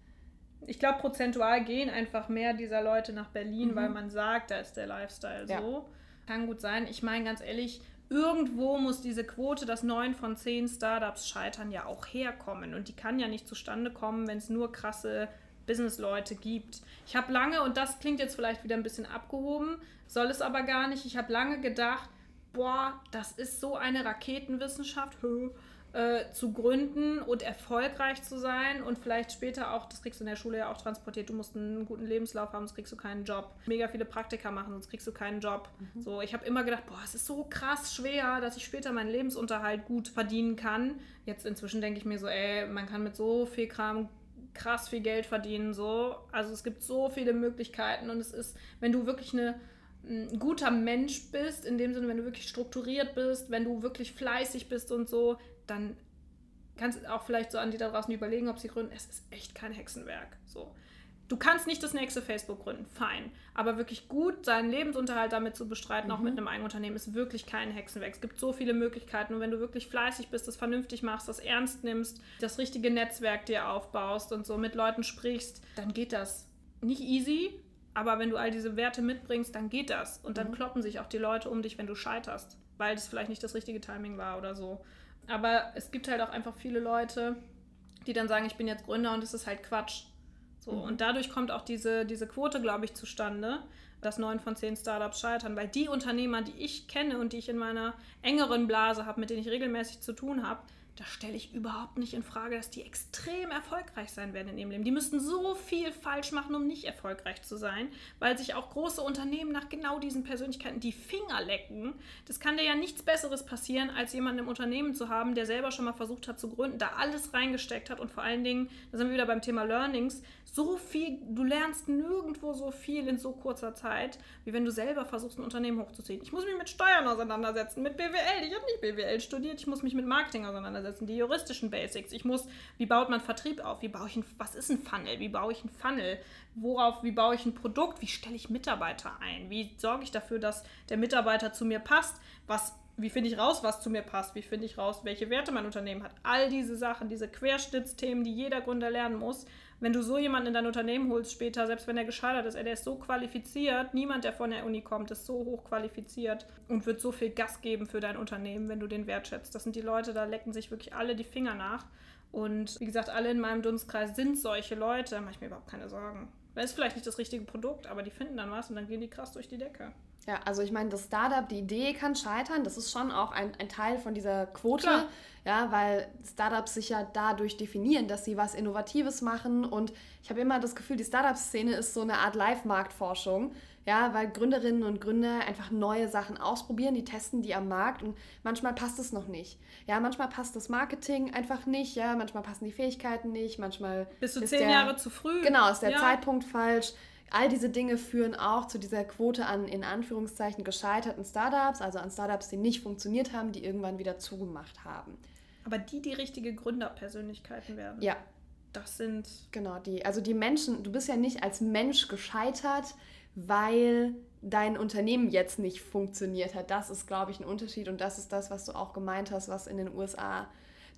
Ich glaube, prozentual gehen einfach mehr dieser Leute nach Berlin, mhm. weil man sagt, da ist der Lifestyle ja. so kann gut sein. Ich meine, ganz ehrlich, irgendwo muss diese Quote, dass neun von zehn Startups scheitern, ja auch herkommen. Und die kann ja nicht zustande kommen, wenn es nur krasse Businessleute gibt. Ich habe lange, und das klingt jetzt vielleicht wieder ein bisschen abgehoben, soll es aber gar nicht, ich habe lange gedacht, boah, das ist so eine Raketenwissenschaft äh, zu gründen und erfolgreich zu sein und vielleicht später auch, das kriegst du in der Schule ja auch transportiert, du musst einen guten Lebenslauf haben, sonst kriegst du keinen Job. Mega viele Praktika machen, sonst kriegst du keinen Job. Mhm. So, ich habe immer gedacht, boah, es ist so krass schwer, dass ich später meinen Lebensunterhalt gut verdienen kann. Jetzt inzwischen denke ich mir so, ey, man kann mit so viel Kram krass viel Geld verdienen, so. Also es gibt so viele Möglichkeiten und es ist, wenn du wirklich eine ein guter Mensch bist, in dem Sinne, wenn du wirklich strukturiert bist, wenn du wirklich fleißig bist und so, dann kannst du auch vielleicht so an die da draußen überlegen, ob sie gründen. Es ist echt kein Hexenwerk. So. Du kannst nicht das nächste Facebook gründen, fein. Aber wirklich gut seinen Lebensunterhalt damit zu bestreiten, mhm. auch mit einem Eigenunternehmen, ist wirklich kein Hexenwerk. Es gibt so viele Möglichkeiten. Und wenn du wirklich fleißig bist, das vernünftig machst, das ernst nimmst, das richtige Netzwerk dir aufbaust und so mit Leuten sprichst, dann geht das. Nicht easy, aber wenn du all diese Werte mitbringst, dann geht das. Und dann mhm. kloppen sich auch die Leute um dich, wenn du scheiterst, weil das vielleicht nicht das richtige Timing war oder so. Aber es gibt halt auch einfach viele Leute, die dann sagen, ich bin jetzt Gründer und das ist halt Quatsch. So, mhm. Und dadurch kommt auch diese, diese Quote, glaube ich, zustande, dass neun von zehn Startups scheitern, weil die Unternehmer, die ich kenne und die ich in meiner engeren Blase habe, mit denen ich regelmäßig zu tun habe, das stelle ich überhaupt nicht in Frage, dass die extrem erfolgreich sein werden in ihrem Leben. Die müssten so viel falsch machen, um nicht erfolgreich zu sein, weil sich auch große Unternehmen nach genau diesen Persönlichkeiten die Finger lecken. Das kann dir ja nichts Besseres passieren, als jemanden im Unternehmen zu haben, der selber schon mal versucht hat zu gründen, da alles reingesteckt hat und vor allen Dingen, da sind wir wieder beim Thema Learnings, so viel, du lernst nirgendwo so viel in so kurzer Zeit, wie wenn du selber versuchst, ein Unternehmen hochzuziehen. Ich muss mich mit Steuern auseinandersetzen, mit BWL. Ich habe nicht BWL studiert, ich muss mich mit Marketing auseinandersetzen Das sind die juristischen Basics. Ich muss, wie baut man Vertrieb auf? Wie baue ich ein, was ist ein Funnel? Wie baue ich ein Funnel? Worauf, wie baue ich ein Produkt? Wie stelle ich Mitarbeiter ein? Wie sorge ich dafür, dass der Mitarbeiter zu mir passt? Was, wie finde ich raus, was zu mir passt? Wie finde ich raus, welche Werte mein Unternehmen hat? All diese Sachen, diese Querschnittsthemen, die jeder Gründer lernen muss, wenn du so jemanden in dein Unternehmen holst später, selbst wenn er gescheitert ist, ey, der ist so qualifiziert, niemand, der von der Uni kommt, ist so hoch qualifiziert und wird so viel Gas geben für dein Unternehmen, wenn du den wertschätzt. Das sind die Leute, da lecken sich wirklich alle die Finger nach. Und wie gesagt, alle in meinem Dunstkreis sind solche Leute, da mache ich mir überhaupt keine Sorgen. Das ist vielleicht nicht das richtige Produkt, aber die finden dann was und dann gehen die krass durch die Decke. Ja, also ich meine, das Startup, die Idee kann scheitern. Das ist schon auch ein, ein Teil von dieser Quote, Klar. ja, weil Startups sich ja dadurch definieren, dass sie was Innovatives machen. Und ich habe immer das Gefühl, die Startup-Szene ist so eine Art Live-Marktforschung, ja, weil Gründerinnen und Gründer einfach neue Sachen ausprobieren, die testen die am Markt und manchmal passt es noch nicht. Ja, manchmal passt das Marketing einfach nicht, ja, manchmal passen die Fähigkeiten nicht, manchmal Bist du zehn der, Jahre zu früh? Genau, ist der Ja. Zeitpunkt falsch. All diese Dinge führen auch zu dieser Quote an in Anführungszeichen gescheiterten Startups, also an Startups, die nicht funktioniert haben, die irgendwann wieder zugemacht haben. Aber die, die richtige Gründerpersönlichkeiten werden, Ja, das sind genau die. Also die Menschen, du bist ja nicht als Mensch gescheitert, weil dein Unternehmen jetzt nicht funktioniert hat. Das ist, glaube ich, ein Unterschied und das ist das, was du auch gemeint hast, was in den USA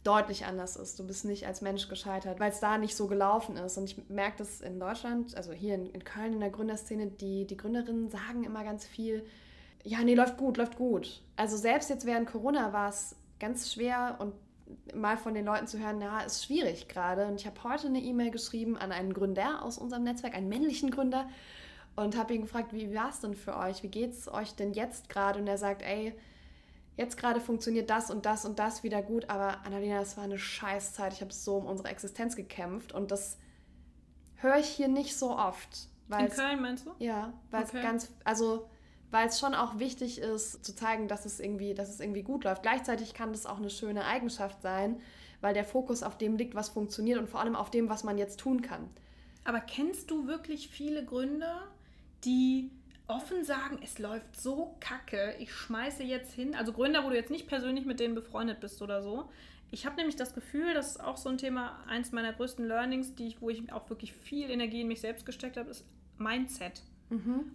deutlich anders ist. Du bist nicht als Mensch gescheitert, weil es da nicht so gelaufen ist. Und ich merke das in Deutschland, also hier in, in Köln in der Gründerszene, die, die Gründerinnen sagen immer ganz viel, ja, nee, läuft gut, läuft gut. Also selbst jetzt während Corona war es ganz schwer und mal von den Leuten zu hören, ja, ist schwierig gerade. Und ich habe heute eine E-Mail geschrieben an einen Gründer aus unserem Netzwerk, einen männlichen Gründer, und habe ihn gefragt, wie war es denn für euch? Wie geht es euch denn jetzt gerade? Und er sagt, ey, jetzt gerade funktioniert das und das und das wieder gut, aber Annalena, das war eine Scheißzeit. Ich habe so um unsere Existenz gekämpft und das höre ich hier nicht so oft. in Köln, meinst du? ja, weil Okay. es ganz, also weil es schon auch wichtig ist, zu zeigen, dass es irgendwie, dass es irgendwie gut läuft. Gleichzeitig kann das auch eine schöne Eigenschaft sein, weil der Fokus auf dem liegt, was funktioniert und vor allem auf dem, was man jetzt tun kann. Aber kennst du wirklich viele Gründer, die offen sagen, es läuft so kacke, ich schmeiße jetzt hin? Also Gründer, wo du jetzt nicht persönlich mit denen befreundet bist oder so. Ich habe nämlich das Gefühl, das ist auch so ein Thema, eins meiner größten Learnings, die ich, wo ich auch wirklich viel Energie in mich selbst gesteckt habe, ist Mindset.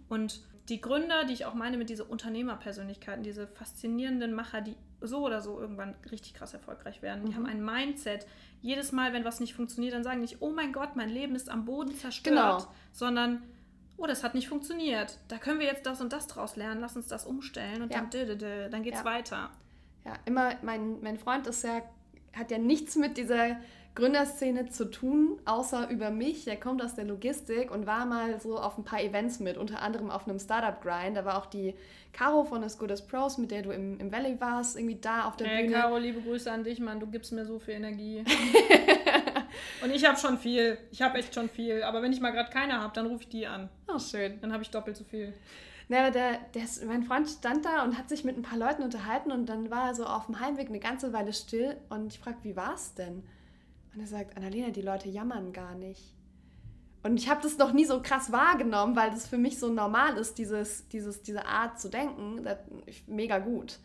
Und die Gründer, die ich auch meine mit dieser Unternehmerpersönlichkeiten, diese faszinierenden Macher, die so oder so irgendwann richtig krass erfolgreich werden, die haben ein Mindset. Jedes Mal, wenn was nicht funktioniert, dann sagen nicht, oh mein Gott, mein Leben ist am Boden zerstört, Genau. sondern, oh, das hat nicht funktioniert. Da können wir jetzt das und das draus lernen, lass uns das umstellen und Ja. dann, dö, dö, dö, dann geht's Ja. weiter. Ja, immer, mein, mein Freund ist ja, hat ja nichts mit dieser Gründerszene zu tun, außer über mich. Er kommt aus der Logistik und war mal so auf ein paar Events mit, unter anderem auf einem Startup Grind. Da war auch die Caro von As Good as Pros, mit der du im, im Valley warst, irgendwie da auf der Hey, Bühne. Caro, liebe Grüße an dich, Mann. Du gibst mir so viel Energie. Und ich habe schon viel. Ich habe echt schon viel. Aber wenn ich mal gerade keine habe, dann rufe ich die an. Oh, schön. Dann habe ich doppelt so viel. Na, der, der mein Freund stand da und hat sich mit ein paar Leuten unterhalten und dann war er so auf dem Heimweg eine ganze Weile still und ich fragte, wie war's denn? Und er sagt, Annalena, die Leute jammern gar nicht. Und ich habe das noch nie so krass wahrgenommen, weil das für mich so normal ist, dieses, dieses, diese Art zu denken. Das, mega gut.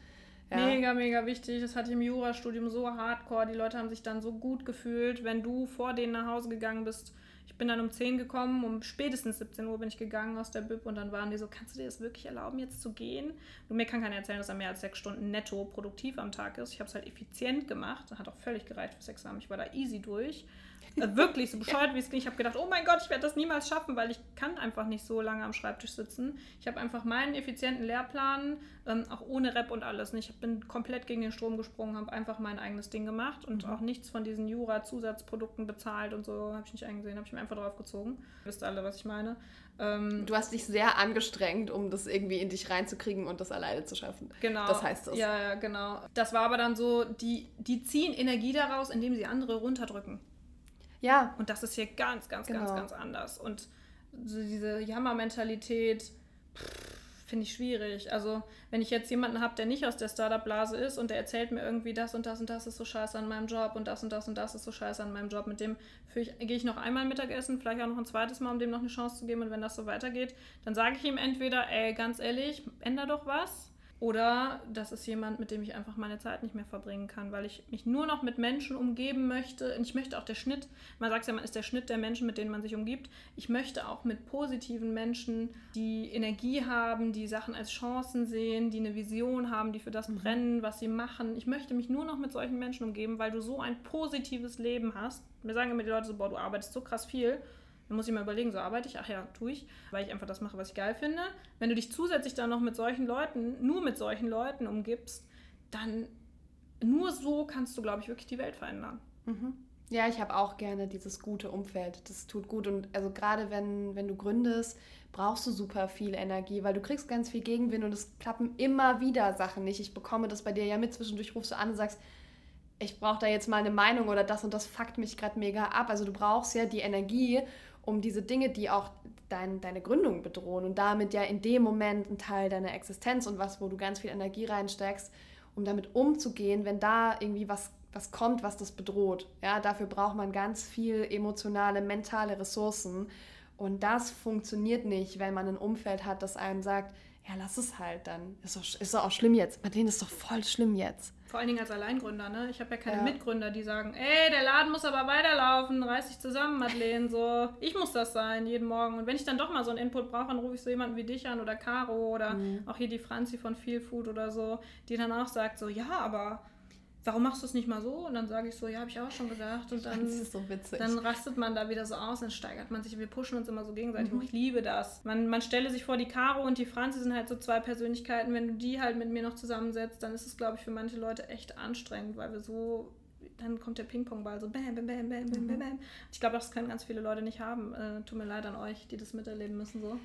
Ja. Mega, mega wichtig. Das hatte ich im Jurastudium so hardcore. Die Leute haben sich dann so gut gefühlt, wenn du vor denen nach Hause gegangen bist. Ich bin dann um 10 gekommen, um spätestens 17 Uhr bin ich gegangen aus der Bib und dann waren die so, kannst du dir das wirklich erlauben, jetzt zu gehen? Und mir kann keiner erzählen, dass er mehr als sechs Stunden netto produktiv am Tag ist. Ich habe es halt effizient gemacht. Hat auch völlig gereicht fürs Examen. Ich war da easy durch. Wirklich, so bescheuert wie es ging. Ich habe gedacht, oh mein Gott, ich werde das niemals schaffen, weil ich kann einfach nicht so lange am Schreibtisch sitzen. Ich habe einfach meinen effizienten Lehrplan, ähm, auch ohne Rep und alles. nicht. Ich bin komplett gegen den Strom gesprungen, habe einfach mein eigenes Ding gemacht und auch nichts von diesen Jura-Zusatzprodukten bezahlt und so habe ich nicht eingesehen, habe ich mir einfach drauf gezogen. Ihr wisst alle, was ich meine. Ähm, Du hast dich sehr angestrengt, um das irgendwie in dich reinzukriegen und das alleine zu schaffen. Genau. Das heißt das. Ja, ja, genau. Das war aber dann so, die, die ziehen Energie daraus, indem sie andere runterdrücken. Ja, Und das ist hier ganz, ganz, ganz, Genau. ganz anders. Und so diese Jammermentalität finde ich schwierig. Also, wenn ich jetzt jemanden habe, der nicht aus der Startup-Blase ist und der erzählt mir irgendwie, das und das und das ist so scheiße an meinem Job und das und das und das ist so scheiße an meinem Job, mit dem gehe ich noch einmal Mittagessen, vielleicht auch noch ein zweites Mal, um dem noch eine Chance zu geben. Und wenn das so weitergeht, dann sage ich ihm entweder, ey, ganz ehrlich, änder doch was. Oder das ist jemand, mit dem ich einfach meine Zeit nicht mehr verbringen kann, weil ich mich nur noch mit Menschen umgeben möchte. Und ich möchte auch der Schnitt, man sagt ja, man ist der Schnitt der Menschen, mit denen man sich umgibt. Ich möchte auch mit positiven Menschen, die Energie haben, die Sachen als Chancen sehen, die eine Vision haben, die für das mhm. brennen, was sie machen. Ich möchte mich nur noch mit solchen Menschen umgeben, weil du so ein positives Leben hast. Mir sagen immer die Leute so, boah, du arbeitest so krass viel. Dann muss ich mal überlegen, so arbeite ich? Ach ja, tue ich, weil ich einfach das mache, was ich geil finde. Wenn du dich zusätzlich dann noch mit solchen Leuten, nur mit solchen Leuten umgibst, dann nur so kannst du, glaube ich, wirklich die Welt verändern. Mhm. Ja, ich habe auch gerne dieses gute Umfeld. Das tut gut. Und also gerade wenn, wenn du gründest, brauchst du super viel Energie, weil du kriegst ganz viel Gegenwind und es klappen immer wieder Sachen nicht. Ich bekomme das bei dir ja mit. Zwischendurch rufst du an und sagst, ich brauche da jetzt mal eine Meinung oder das und das fuckt mich gerade mega ab. Also du brauchst ja die Energie, um diese Dinge, die auch dein, deine Gründung bedrohen und damit ja in dem Moment ein Teil deiner Existenz und was, wo du ganz viel Energie reinsteckst, um damit umzugehen, wenn da irgendwie was, was kommt, was das bedroht. Ja, dafür braucht man ganz viel emotionale, mentale Ressourcen. Und das funktioniert nicht, wenn man ein Umfeld hat, das einem sagt, ja, lass es halt dann. Ist doch, ist doch auch schlimm jetzt. Marlene ist doch voll schlimm jetzt. Vor allen Dingen als Alleingründer, ne? Ich habe ja keine ja. Mitgründer, die sagen, ey, der Laden muss aber weiterlaufen, reiß dich zusammen, Madeleine, so. Ich muss das sein, jeden Morgen. Und wenn ich dann doch mal so einen Input brauche, dann rufe ich so jemanden wie dich an oder Caro oder mhm. auch hier die Franzi von Feel Food oder so, die dann auch sagt so, ja, aber warum machst du es nicht mal so? Und dann sage ich so, ja, habe ich auch schon gedacht. Und dann, so dann rastet man da wieder so aus, dann steigert man sich. Wir pushen uns immer so gegenseitig. Mhm. ich liebe das. Man, man stelle sich vor, die Caro und die Franzi sind halt so zwei Persönlichkeiten. Wenn du die halt mit mir noch zusammensetzt, dann ist es, glaube ich, für manche Leute echt anstrengend, weil wir so dann kommt der Ping-Pong-Ball so bam, bam, bam, bam, bam, bam, bam. Ich glaube, das können ganz viele Leute nicht haben. Äh, tut mir leid an euch, die das miterleben müssen. So.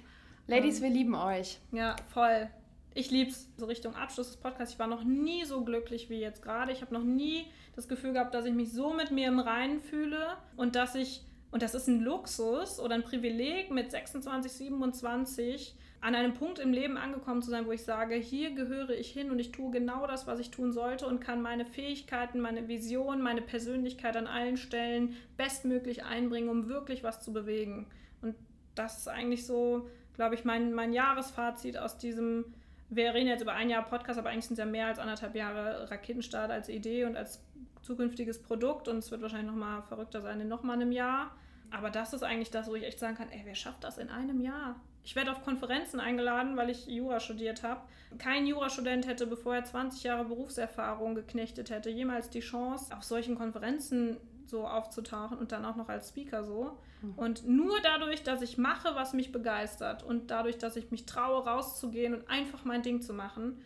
Ladies, ähm, wir lieben euch. Ja, voll ich liebe es so Richtung Abschluss des Podcasts. Ich war noch nie so glücklich wie jetzt gerade. Ich habe noch nie das Gefühl gehabt, dass ich mich so mit mir im Reinen fühle und dass ich, und das ist ein Luxus oder ein Privileg mit 26, 27 an einem Punkt im Leben angekommen zu sein, wo ich sage, hier gehöre ich hin und ich tue genau das, was ich tun sollte und kann meine Fähigkeiten, meine Vision, meine Persönlichkeit an allen Stellen bestmöglich einbringen, um wirklich was zu bewegen. Und das ist eigentlich so, glaube ich, mein, mein Jahresfazit aus diesem wir reden jetzt über ein Jahr Podcast, aber eigentlich sind es ja mehr als anderthalb Jahre Raketenstart als Idee und als zukünftiges Produkt und es wird wahrscheinlich nochmal verrückter sein in nochmal einem Jahr. Aber das ist eigentlich das, wo ich echt sagen kann, ey, wer schafft das in einem Jahr? Ich werde auf Konferenzen eingeladen, weil ich Jura studiert habe. Kein Jurastudent hätte, bevor er 20 Jahre Berufserfahrung geknechtet hätte, jemals die Chance, auf solchen Konferenzen so aufzutauchen und dann auch noch als Speaker so. Und nur dadurch, dass ich mache, was mich begeistert und dadurch, dass ich mich traue, rauszugehen und einfach mein Ding zu machen.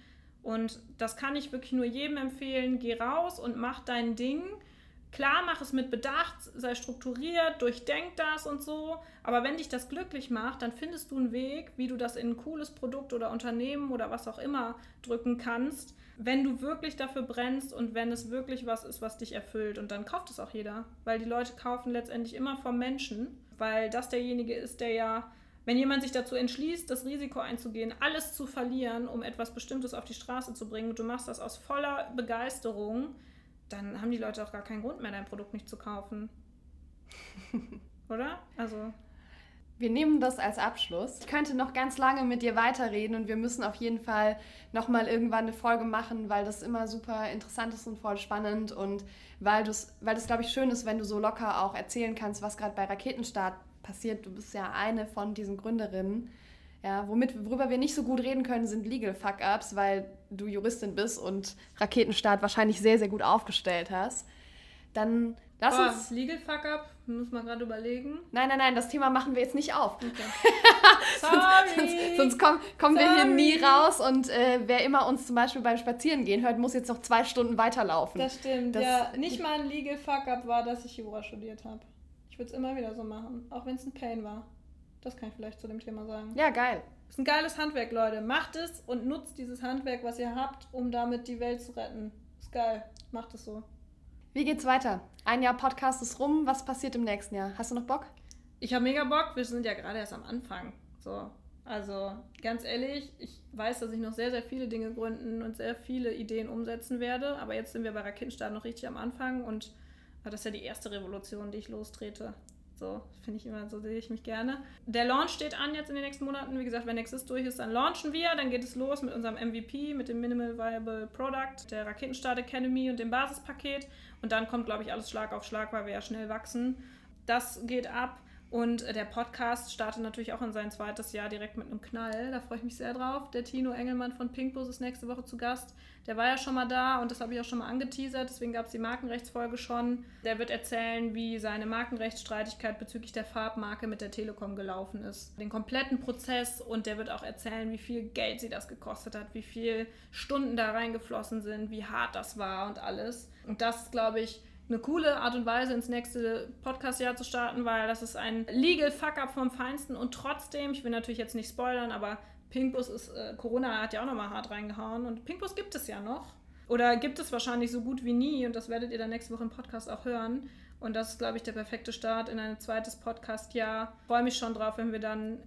Und das kann ich wirklich nur jedem empfehlen. Geh raus und mach dein Ding. Klar, mach es mit Bedacht, sei strukturiert, durchdenk das und so. Aber wenn dich das glücklich macht, dann findest du einen Weg, wie du das in ein cooles Produkt oder Unternehmen oder was auch immer drücken kannst, wenn du wirklich dafür brennst und wenn es wirklich was ist, was dich erfüllt. Und dann kauft es auch jeder, weil die Leute kaufen letztendlich immer vom Menschen, weil das derjenige ist, der ja, wenn jemand sich dazu entschließt, das Risiko einzugehen, alles zu verlieren, um etwas Bestimmtes auf die Straße zu bringen, und du machst das aus voller Begeisterung, dann haben die Leute auch gar keinen Grund mehr, dein Produkt nicht zu kaufen. Oder? Also. Wir nehmen das als Abschluss. Ich könnte noch ganz lange mit dir weiterreden und wir müssen auf jeden Fall nochmal irgendwann eine Folge machen, weil das immer super interessant ist und voll spannend und weil, weil das, glaube ich, schön ist, wenn du so locker auch erzählen kannst, was gerade bei Raketenstart passiert. Du bist ja eine von diesen Gründerinnen. Ja, womit, worüber wir nicht so gut reden können, sind Legal Fuck-Ups, weil du Juristin bist und Raketenstart wahrscheinlich sehr, sehr gut aufgestellt hast. Dann Lass Boah, uns. Legal Fuck Up, muss man gerade überlegen. Nein, nein, nein, das Thema machen wir jetzt nicht auf. Okay. Sorry. sonst, sonst kommen, kommen wir hier nie raus und äh, wer immer uns zum Beispiel beim Spazierengehen hört, muss jetzt noch zwei Stunden weiterlaufen. Das stimmt, das, ja. Nicht mal ein Legal Fuck Up war, dass ich Jura studiert habe. Ich würde es immer wieder so machen, auch wenn es ein Pain war. Das kann ich vielleicht zu dem Thema sagen. Ja, geil. Ist ein geiles Handwerk, Leute. Macht es und nutzt dieses Handwerk, was ihr habt, um damit die Welt zu retten. Ist geil. Macht es so. Wie geht's weiter? Ein Jahr Podcast ist rum. Was passiert im nächsten Jahr? Hast du noch Bock? Ich habe mega Bock. Wir sind ja gerade erst am Anfang. So. Also ganz ehrlich, ich weiß, dass ich noch sehr, sehr viele Dinge gründen und sehr viele Ideen umsetzen werde. Aber jetzt sind wir bei Raketenstart noch richtig am Anfang und das ist ja die erste Revolution, die ich lostrete. So, finde ich immer, so sehe ich mich gerne. Der Launch steht an jetzt in den nächsten Monaten. Wie gesagt, wenn Nexus durch ist, dann launchen wir. Dann geht es los mit unserem MVP, mit dem Minimal Viable Product, der Raketenstart Academy und dem Basispaket. Und dann kommt, glaube ich, alles Schlag auf Schlag, weil wir ja schnell wachsen. Das geht ab. Und der Podcast startet natürlich auch in sein zweites Jahr direkt mit einem Knall. Da freue ich mich sehr drauf. Der Tino Engelmann von Pinkbus ist nächste Woche zu Gast. Der war ja schon mal da und das habe ich auch schon mal angeteasert. Deswegen gab es die Markenrechtsfolge schon. Der wird erzählen, wie seine Markenrechtsstreitigkeit bezüglich der Farbmarke mit der Telekom gelaufen ist. Den kompletten Prozess und der wird auch erzählen, wie viel Geld sie das gekostet hat, wie viele Stunden da reingeflossen sind, wie hart das war und alles. Und das, glaube ich, eine coole Art und Weise ins nächste Podcast-Jahr zu starten, weil das ist ein Legal Fuck-up vom Feinsten und trotzdem, ich will natürlich jetzt nicht spoilern, aber Pinkbus ist, äh, Corona hat ja auch nochmal hart reingehauen und Pinkbus gibt es ja noch. Oder gibt es wahrscheinlich so gut wie nie und das werdet ihr dann nächste Woche im Podcast auch hören. Und das ist, glaube ich, der perfekte Start in ein zweites Podcast-Jahr. Freue mich schon drauf, wenn wir dann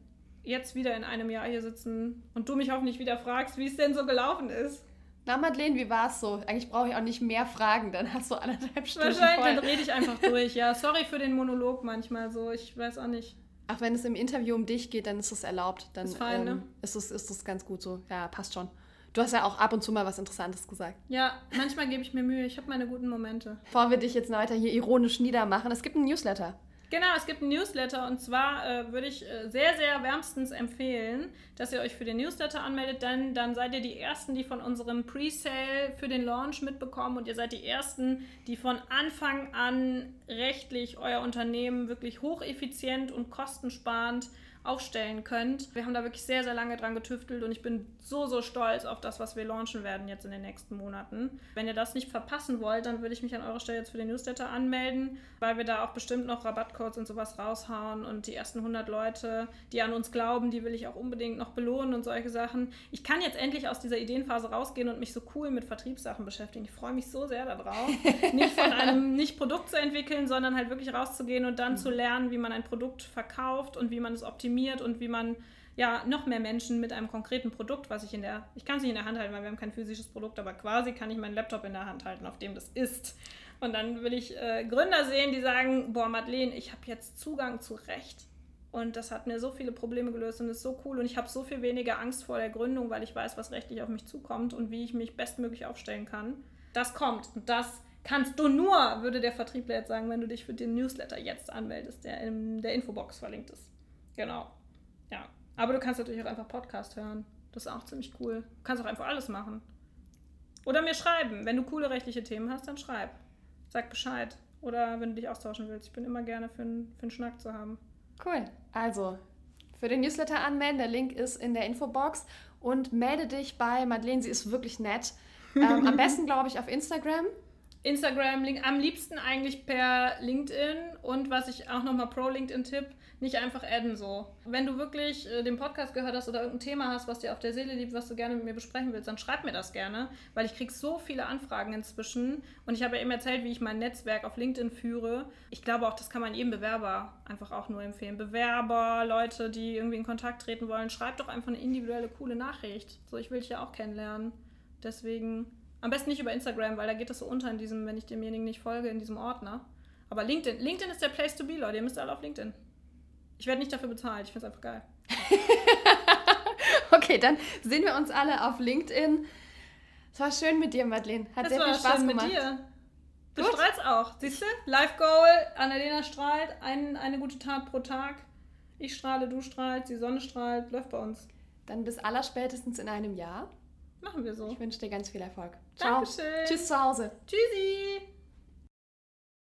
jetzt wieder in einem Jahr hier sitzen und du mich hoffentlich wieder fragst, wie es denn so gelaufen ist. Na, Madeleine, wie war es so? Eigentlich brauche ich auch nicht mehr Fragen, dann hast du anderthalb Stunden. Wahrscheinlich, voll. dann rede ich einfach durch. Ja, sorry für den Monolog manchmal so. Ich weiß auch nicht. Ach, wenn es im Interview um dich geht, dann ist es erlaubt. Dann ist, fein, ähm, ne? ist, es, ist es ganz gut so. Ja, passt schon. Du hast ja auch ab und zu mal was Interessantes gesagt. Ja, manchmal gebe ich mir Mühe. Ich habe meine guten Momente. Bevor wir dich jetzt weiter hier ironisch niedermachen, es gibt einen Newsletter. Genau, es gibt einen Newsletter und zwar äh, würde ich äh, sehr, sehr wärmstens empfehlen, dass ihr euch für den Newsletter anmeldet, denn dann seid ihr die Ersten, die von unserem Pre-Sale für den Launch mitbekommen und ihr seid die Ersten, die von Anfang an rechtlich euer Unternehmen wirklich hocheffizient und kostensparend aufstellen könnt. Wir haben da wirklich sehr, sehr lange dran getüftelt und ich bin so, so stolz auf das, was wir launchen werden jetzt in den nächsten Monaten. Wenn ihr das nicht verpassen wollt, dann würde ich mich an eurer Stelle jetzt für den Newsletter anmelden, weil wir da auch bestimmt noch Rabattcodes und sowas raushauen und die ersten 100 Leute, die an uns glauben, die will ich auch unbedingt noch belohnen und solche Sachen. Ich kann jetzt endlich aus dieser Ideenphase rausgehen und mich so cool mit Vertriebssachen beschäftigen. Ich freue mich so sehr darauf, nicht von einem nicht Produkt zu entwickeln, sondern halt wirklich rauszugehen und dann mhm. zu lernen, wie man ein Produkt verkauft und wie man es optimiert optimiert und wie man ja noch mehr Menschen mit einem konkreten Produkt, was ich in der, ich kann es nicht in der Hand halten, weil wir haben kein physisches Produkt, aber quasi kann ich meinen Laptop in der Hand halten, auf dem das ist. Und dann will ich äh, Gründer sehen, die sagen, boah, Madeleine, ich habe jetzt Zugang zu Recht. Und das hat mir so viele Probleme gelöst und ist so cool. Und ich habe so viel weniger Angst vor der Gründung, weil ich weiß, was rechtlich auf mich zukommt und wie ich mich bestmöglich aufstellen kann. Das kommt. Und das kannst du nur, würde der Vertriebler jetzt sagen, wenn du dich für den Newsletter jetzt anmeldest, der in der Infobox verlinkt ist. Genau. Ja. Aber du kannst natürlich auch einfach Podcast hören. Das ist auch ziemlich cool. Du kannst auch einfach alles machen. Oder mir schreiben. Wenn du coole rechtliche Themen hast, dann schreib. Sag Bescheid. Oder wenn du dich austauschen willst. Ich bin immer gerne für einen, für einen Schnack zu haben. Cool. Also, für den Newsletter anmelden. Der Link ist in der Infobox. Und melde dich bei Madeleine. Sie ist wirklich nett. Ähm, am besten, glaube ich, auf Instagram. Instagram, am liebsten eigentlich per LinkedIn. Und was ich auch nochmal pro LinkedIn-Tipp, nicht einfach adden so. Wenn du wirklich äh, den Podcast gehört hast oder irgendein Thema hast, was dir auf der Seele liegt, was du gerne mit mir besprechen willst, dann schreib mir das gerne, weil ich krieg so viele Anfragen inzwischen und ich habe ja eben erzählt, wie ich mein Netzwerk auf LinkedIn führe. Ich glaube auch, das kann man jedem Bewerber einfach auch nur empfehlen. Bewerber, Leute, die irgendwie in Kontakt treten wollen, schreib doch einfach eine individuelle, coole Nachricht. So, ich will dich ja auch kennenlernen. Deswegen am besten nicht über Instagram, weil da geht das so unter in diesem, wenn ich demjenigen nicht folge, in diesem Ordner. Aber LinkedIn, LinkedIn ist der Place to be, Leute. Ihr müsst alle auf LinkedIn. Ich werde nicht dafür bezahlt. Ich finde es einfach geil. okay, dann sehen wir uns alle auf LinkedIn. Es war schön mit dir, Madeleine. Hat das sehr viel Spaß schön gemacht. mit dir. Du Gut. strahlst auch. Siehst du? Live Goal. Annalena strahlt. Ein, eine gute Tat pro Tag. Ich strahle, du strahlst, die Sonne strahlt. Läuft bei uns. Dann bis allerspätestens in einem Jahr. Machen wir so. Ich wünsche dir ganz viel Erfolg. Ciao. Dankeschön. Tschüss zu Hause. Tschüssi.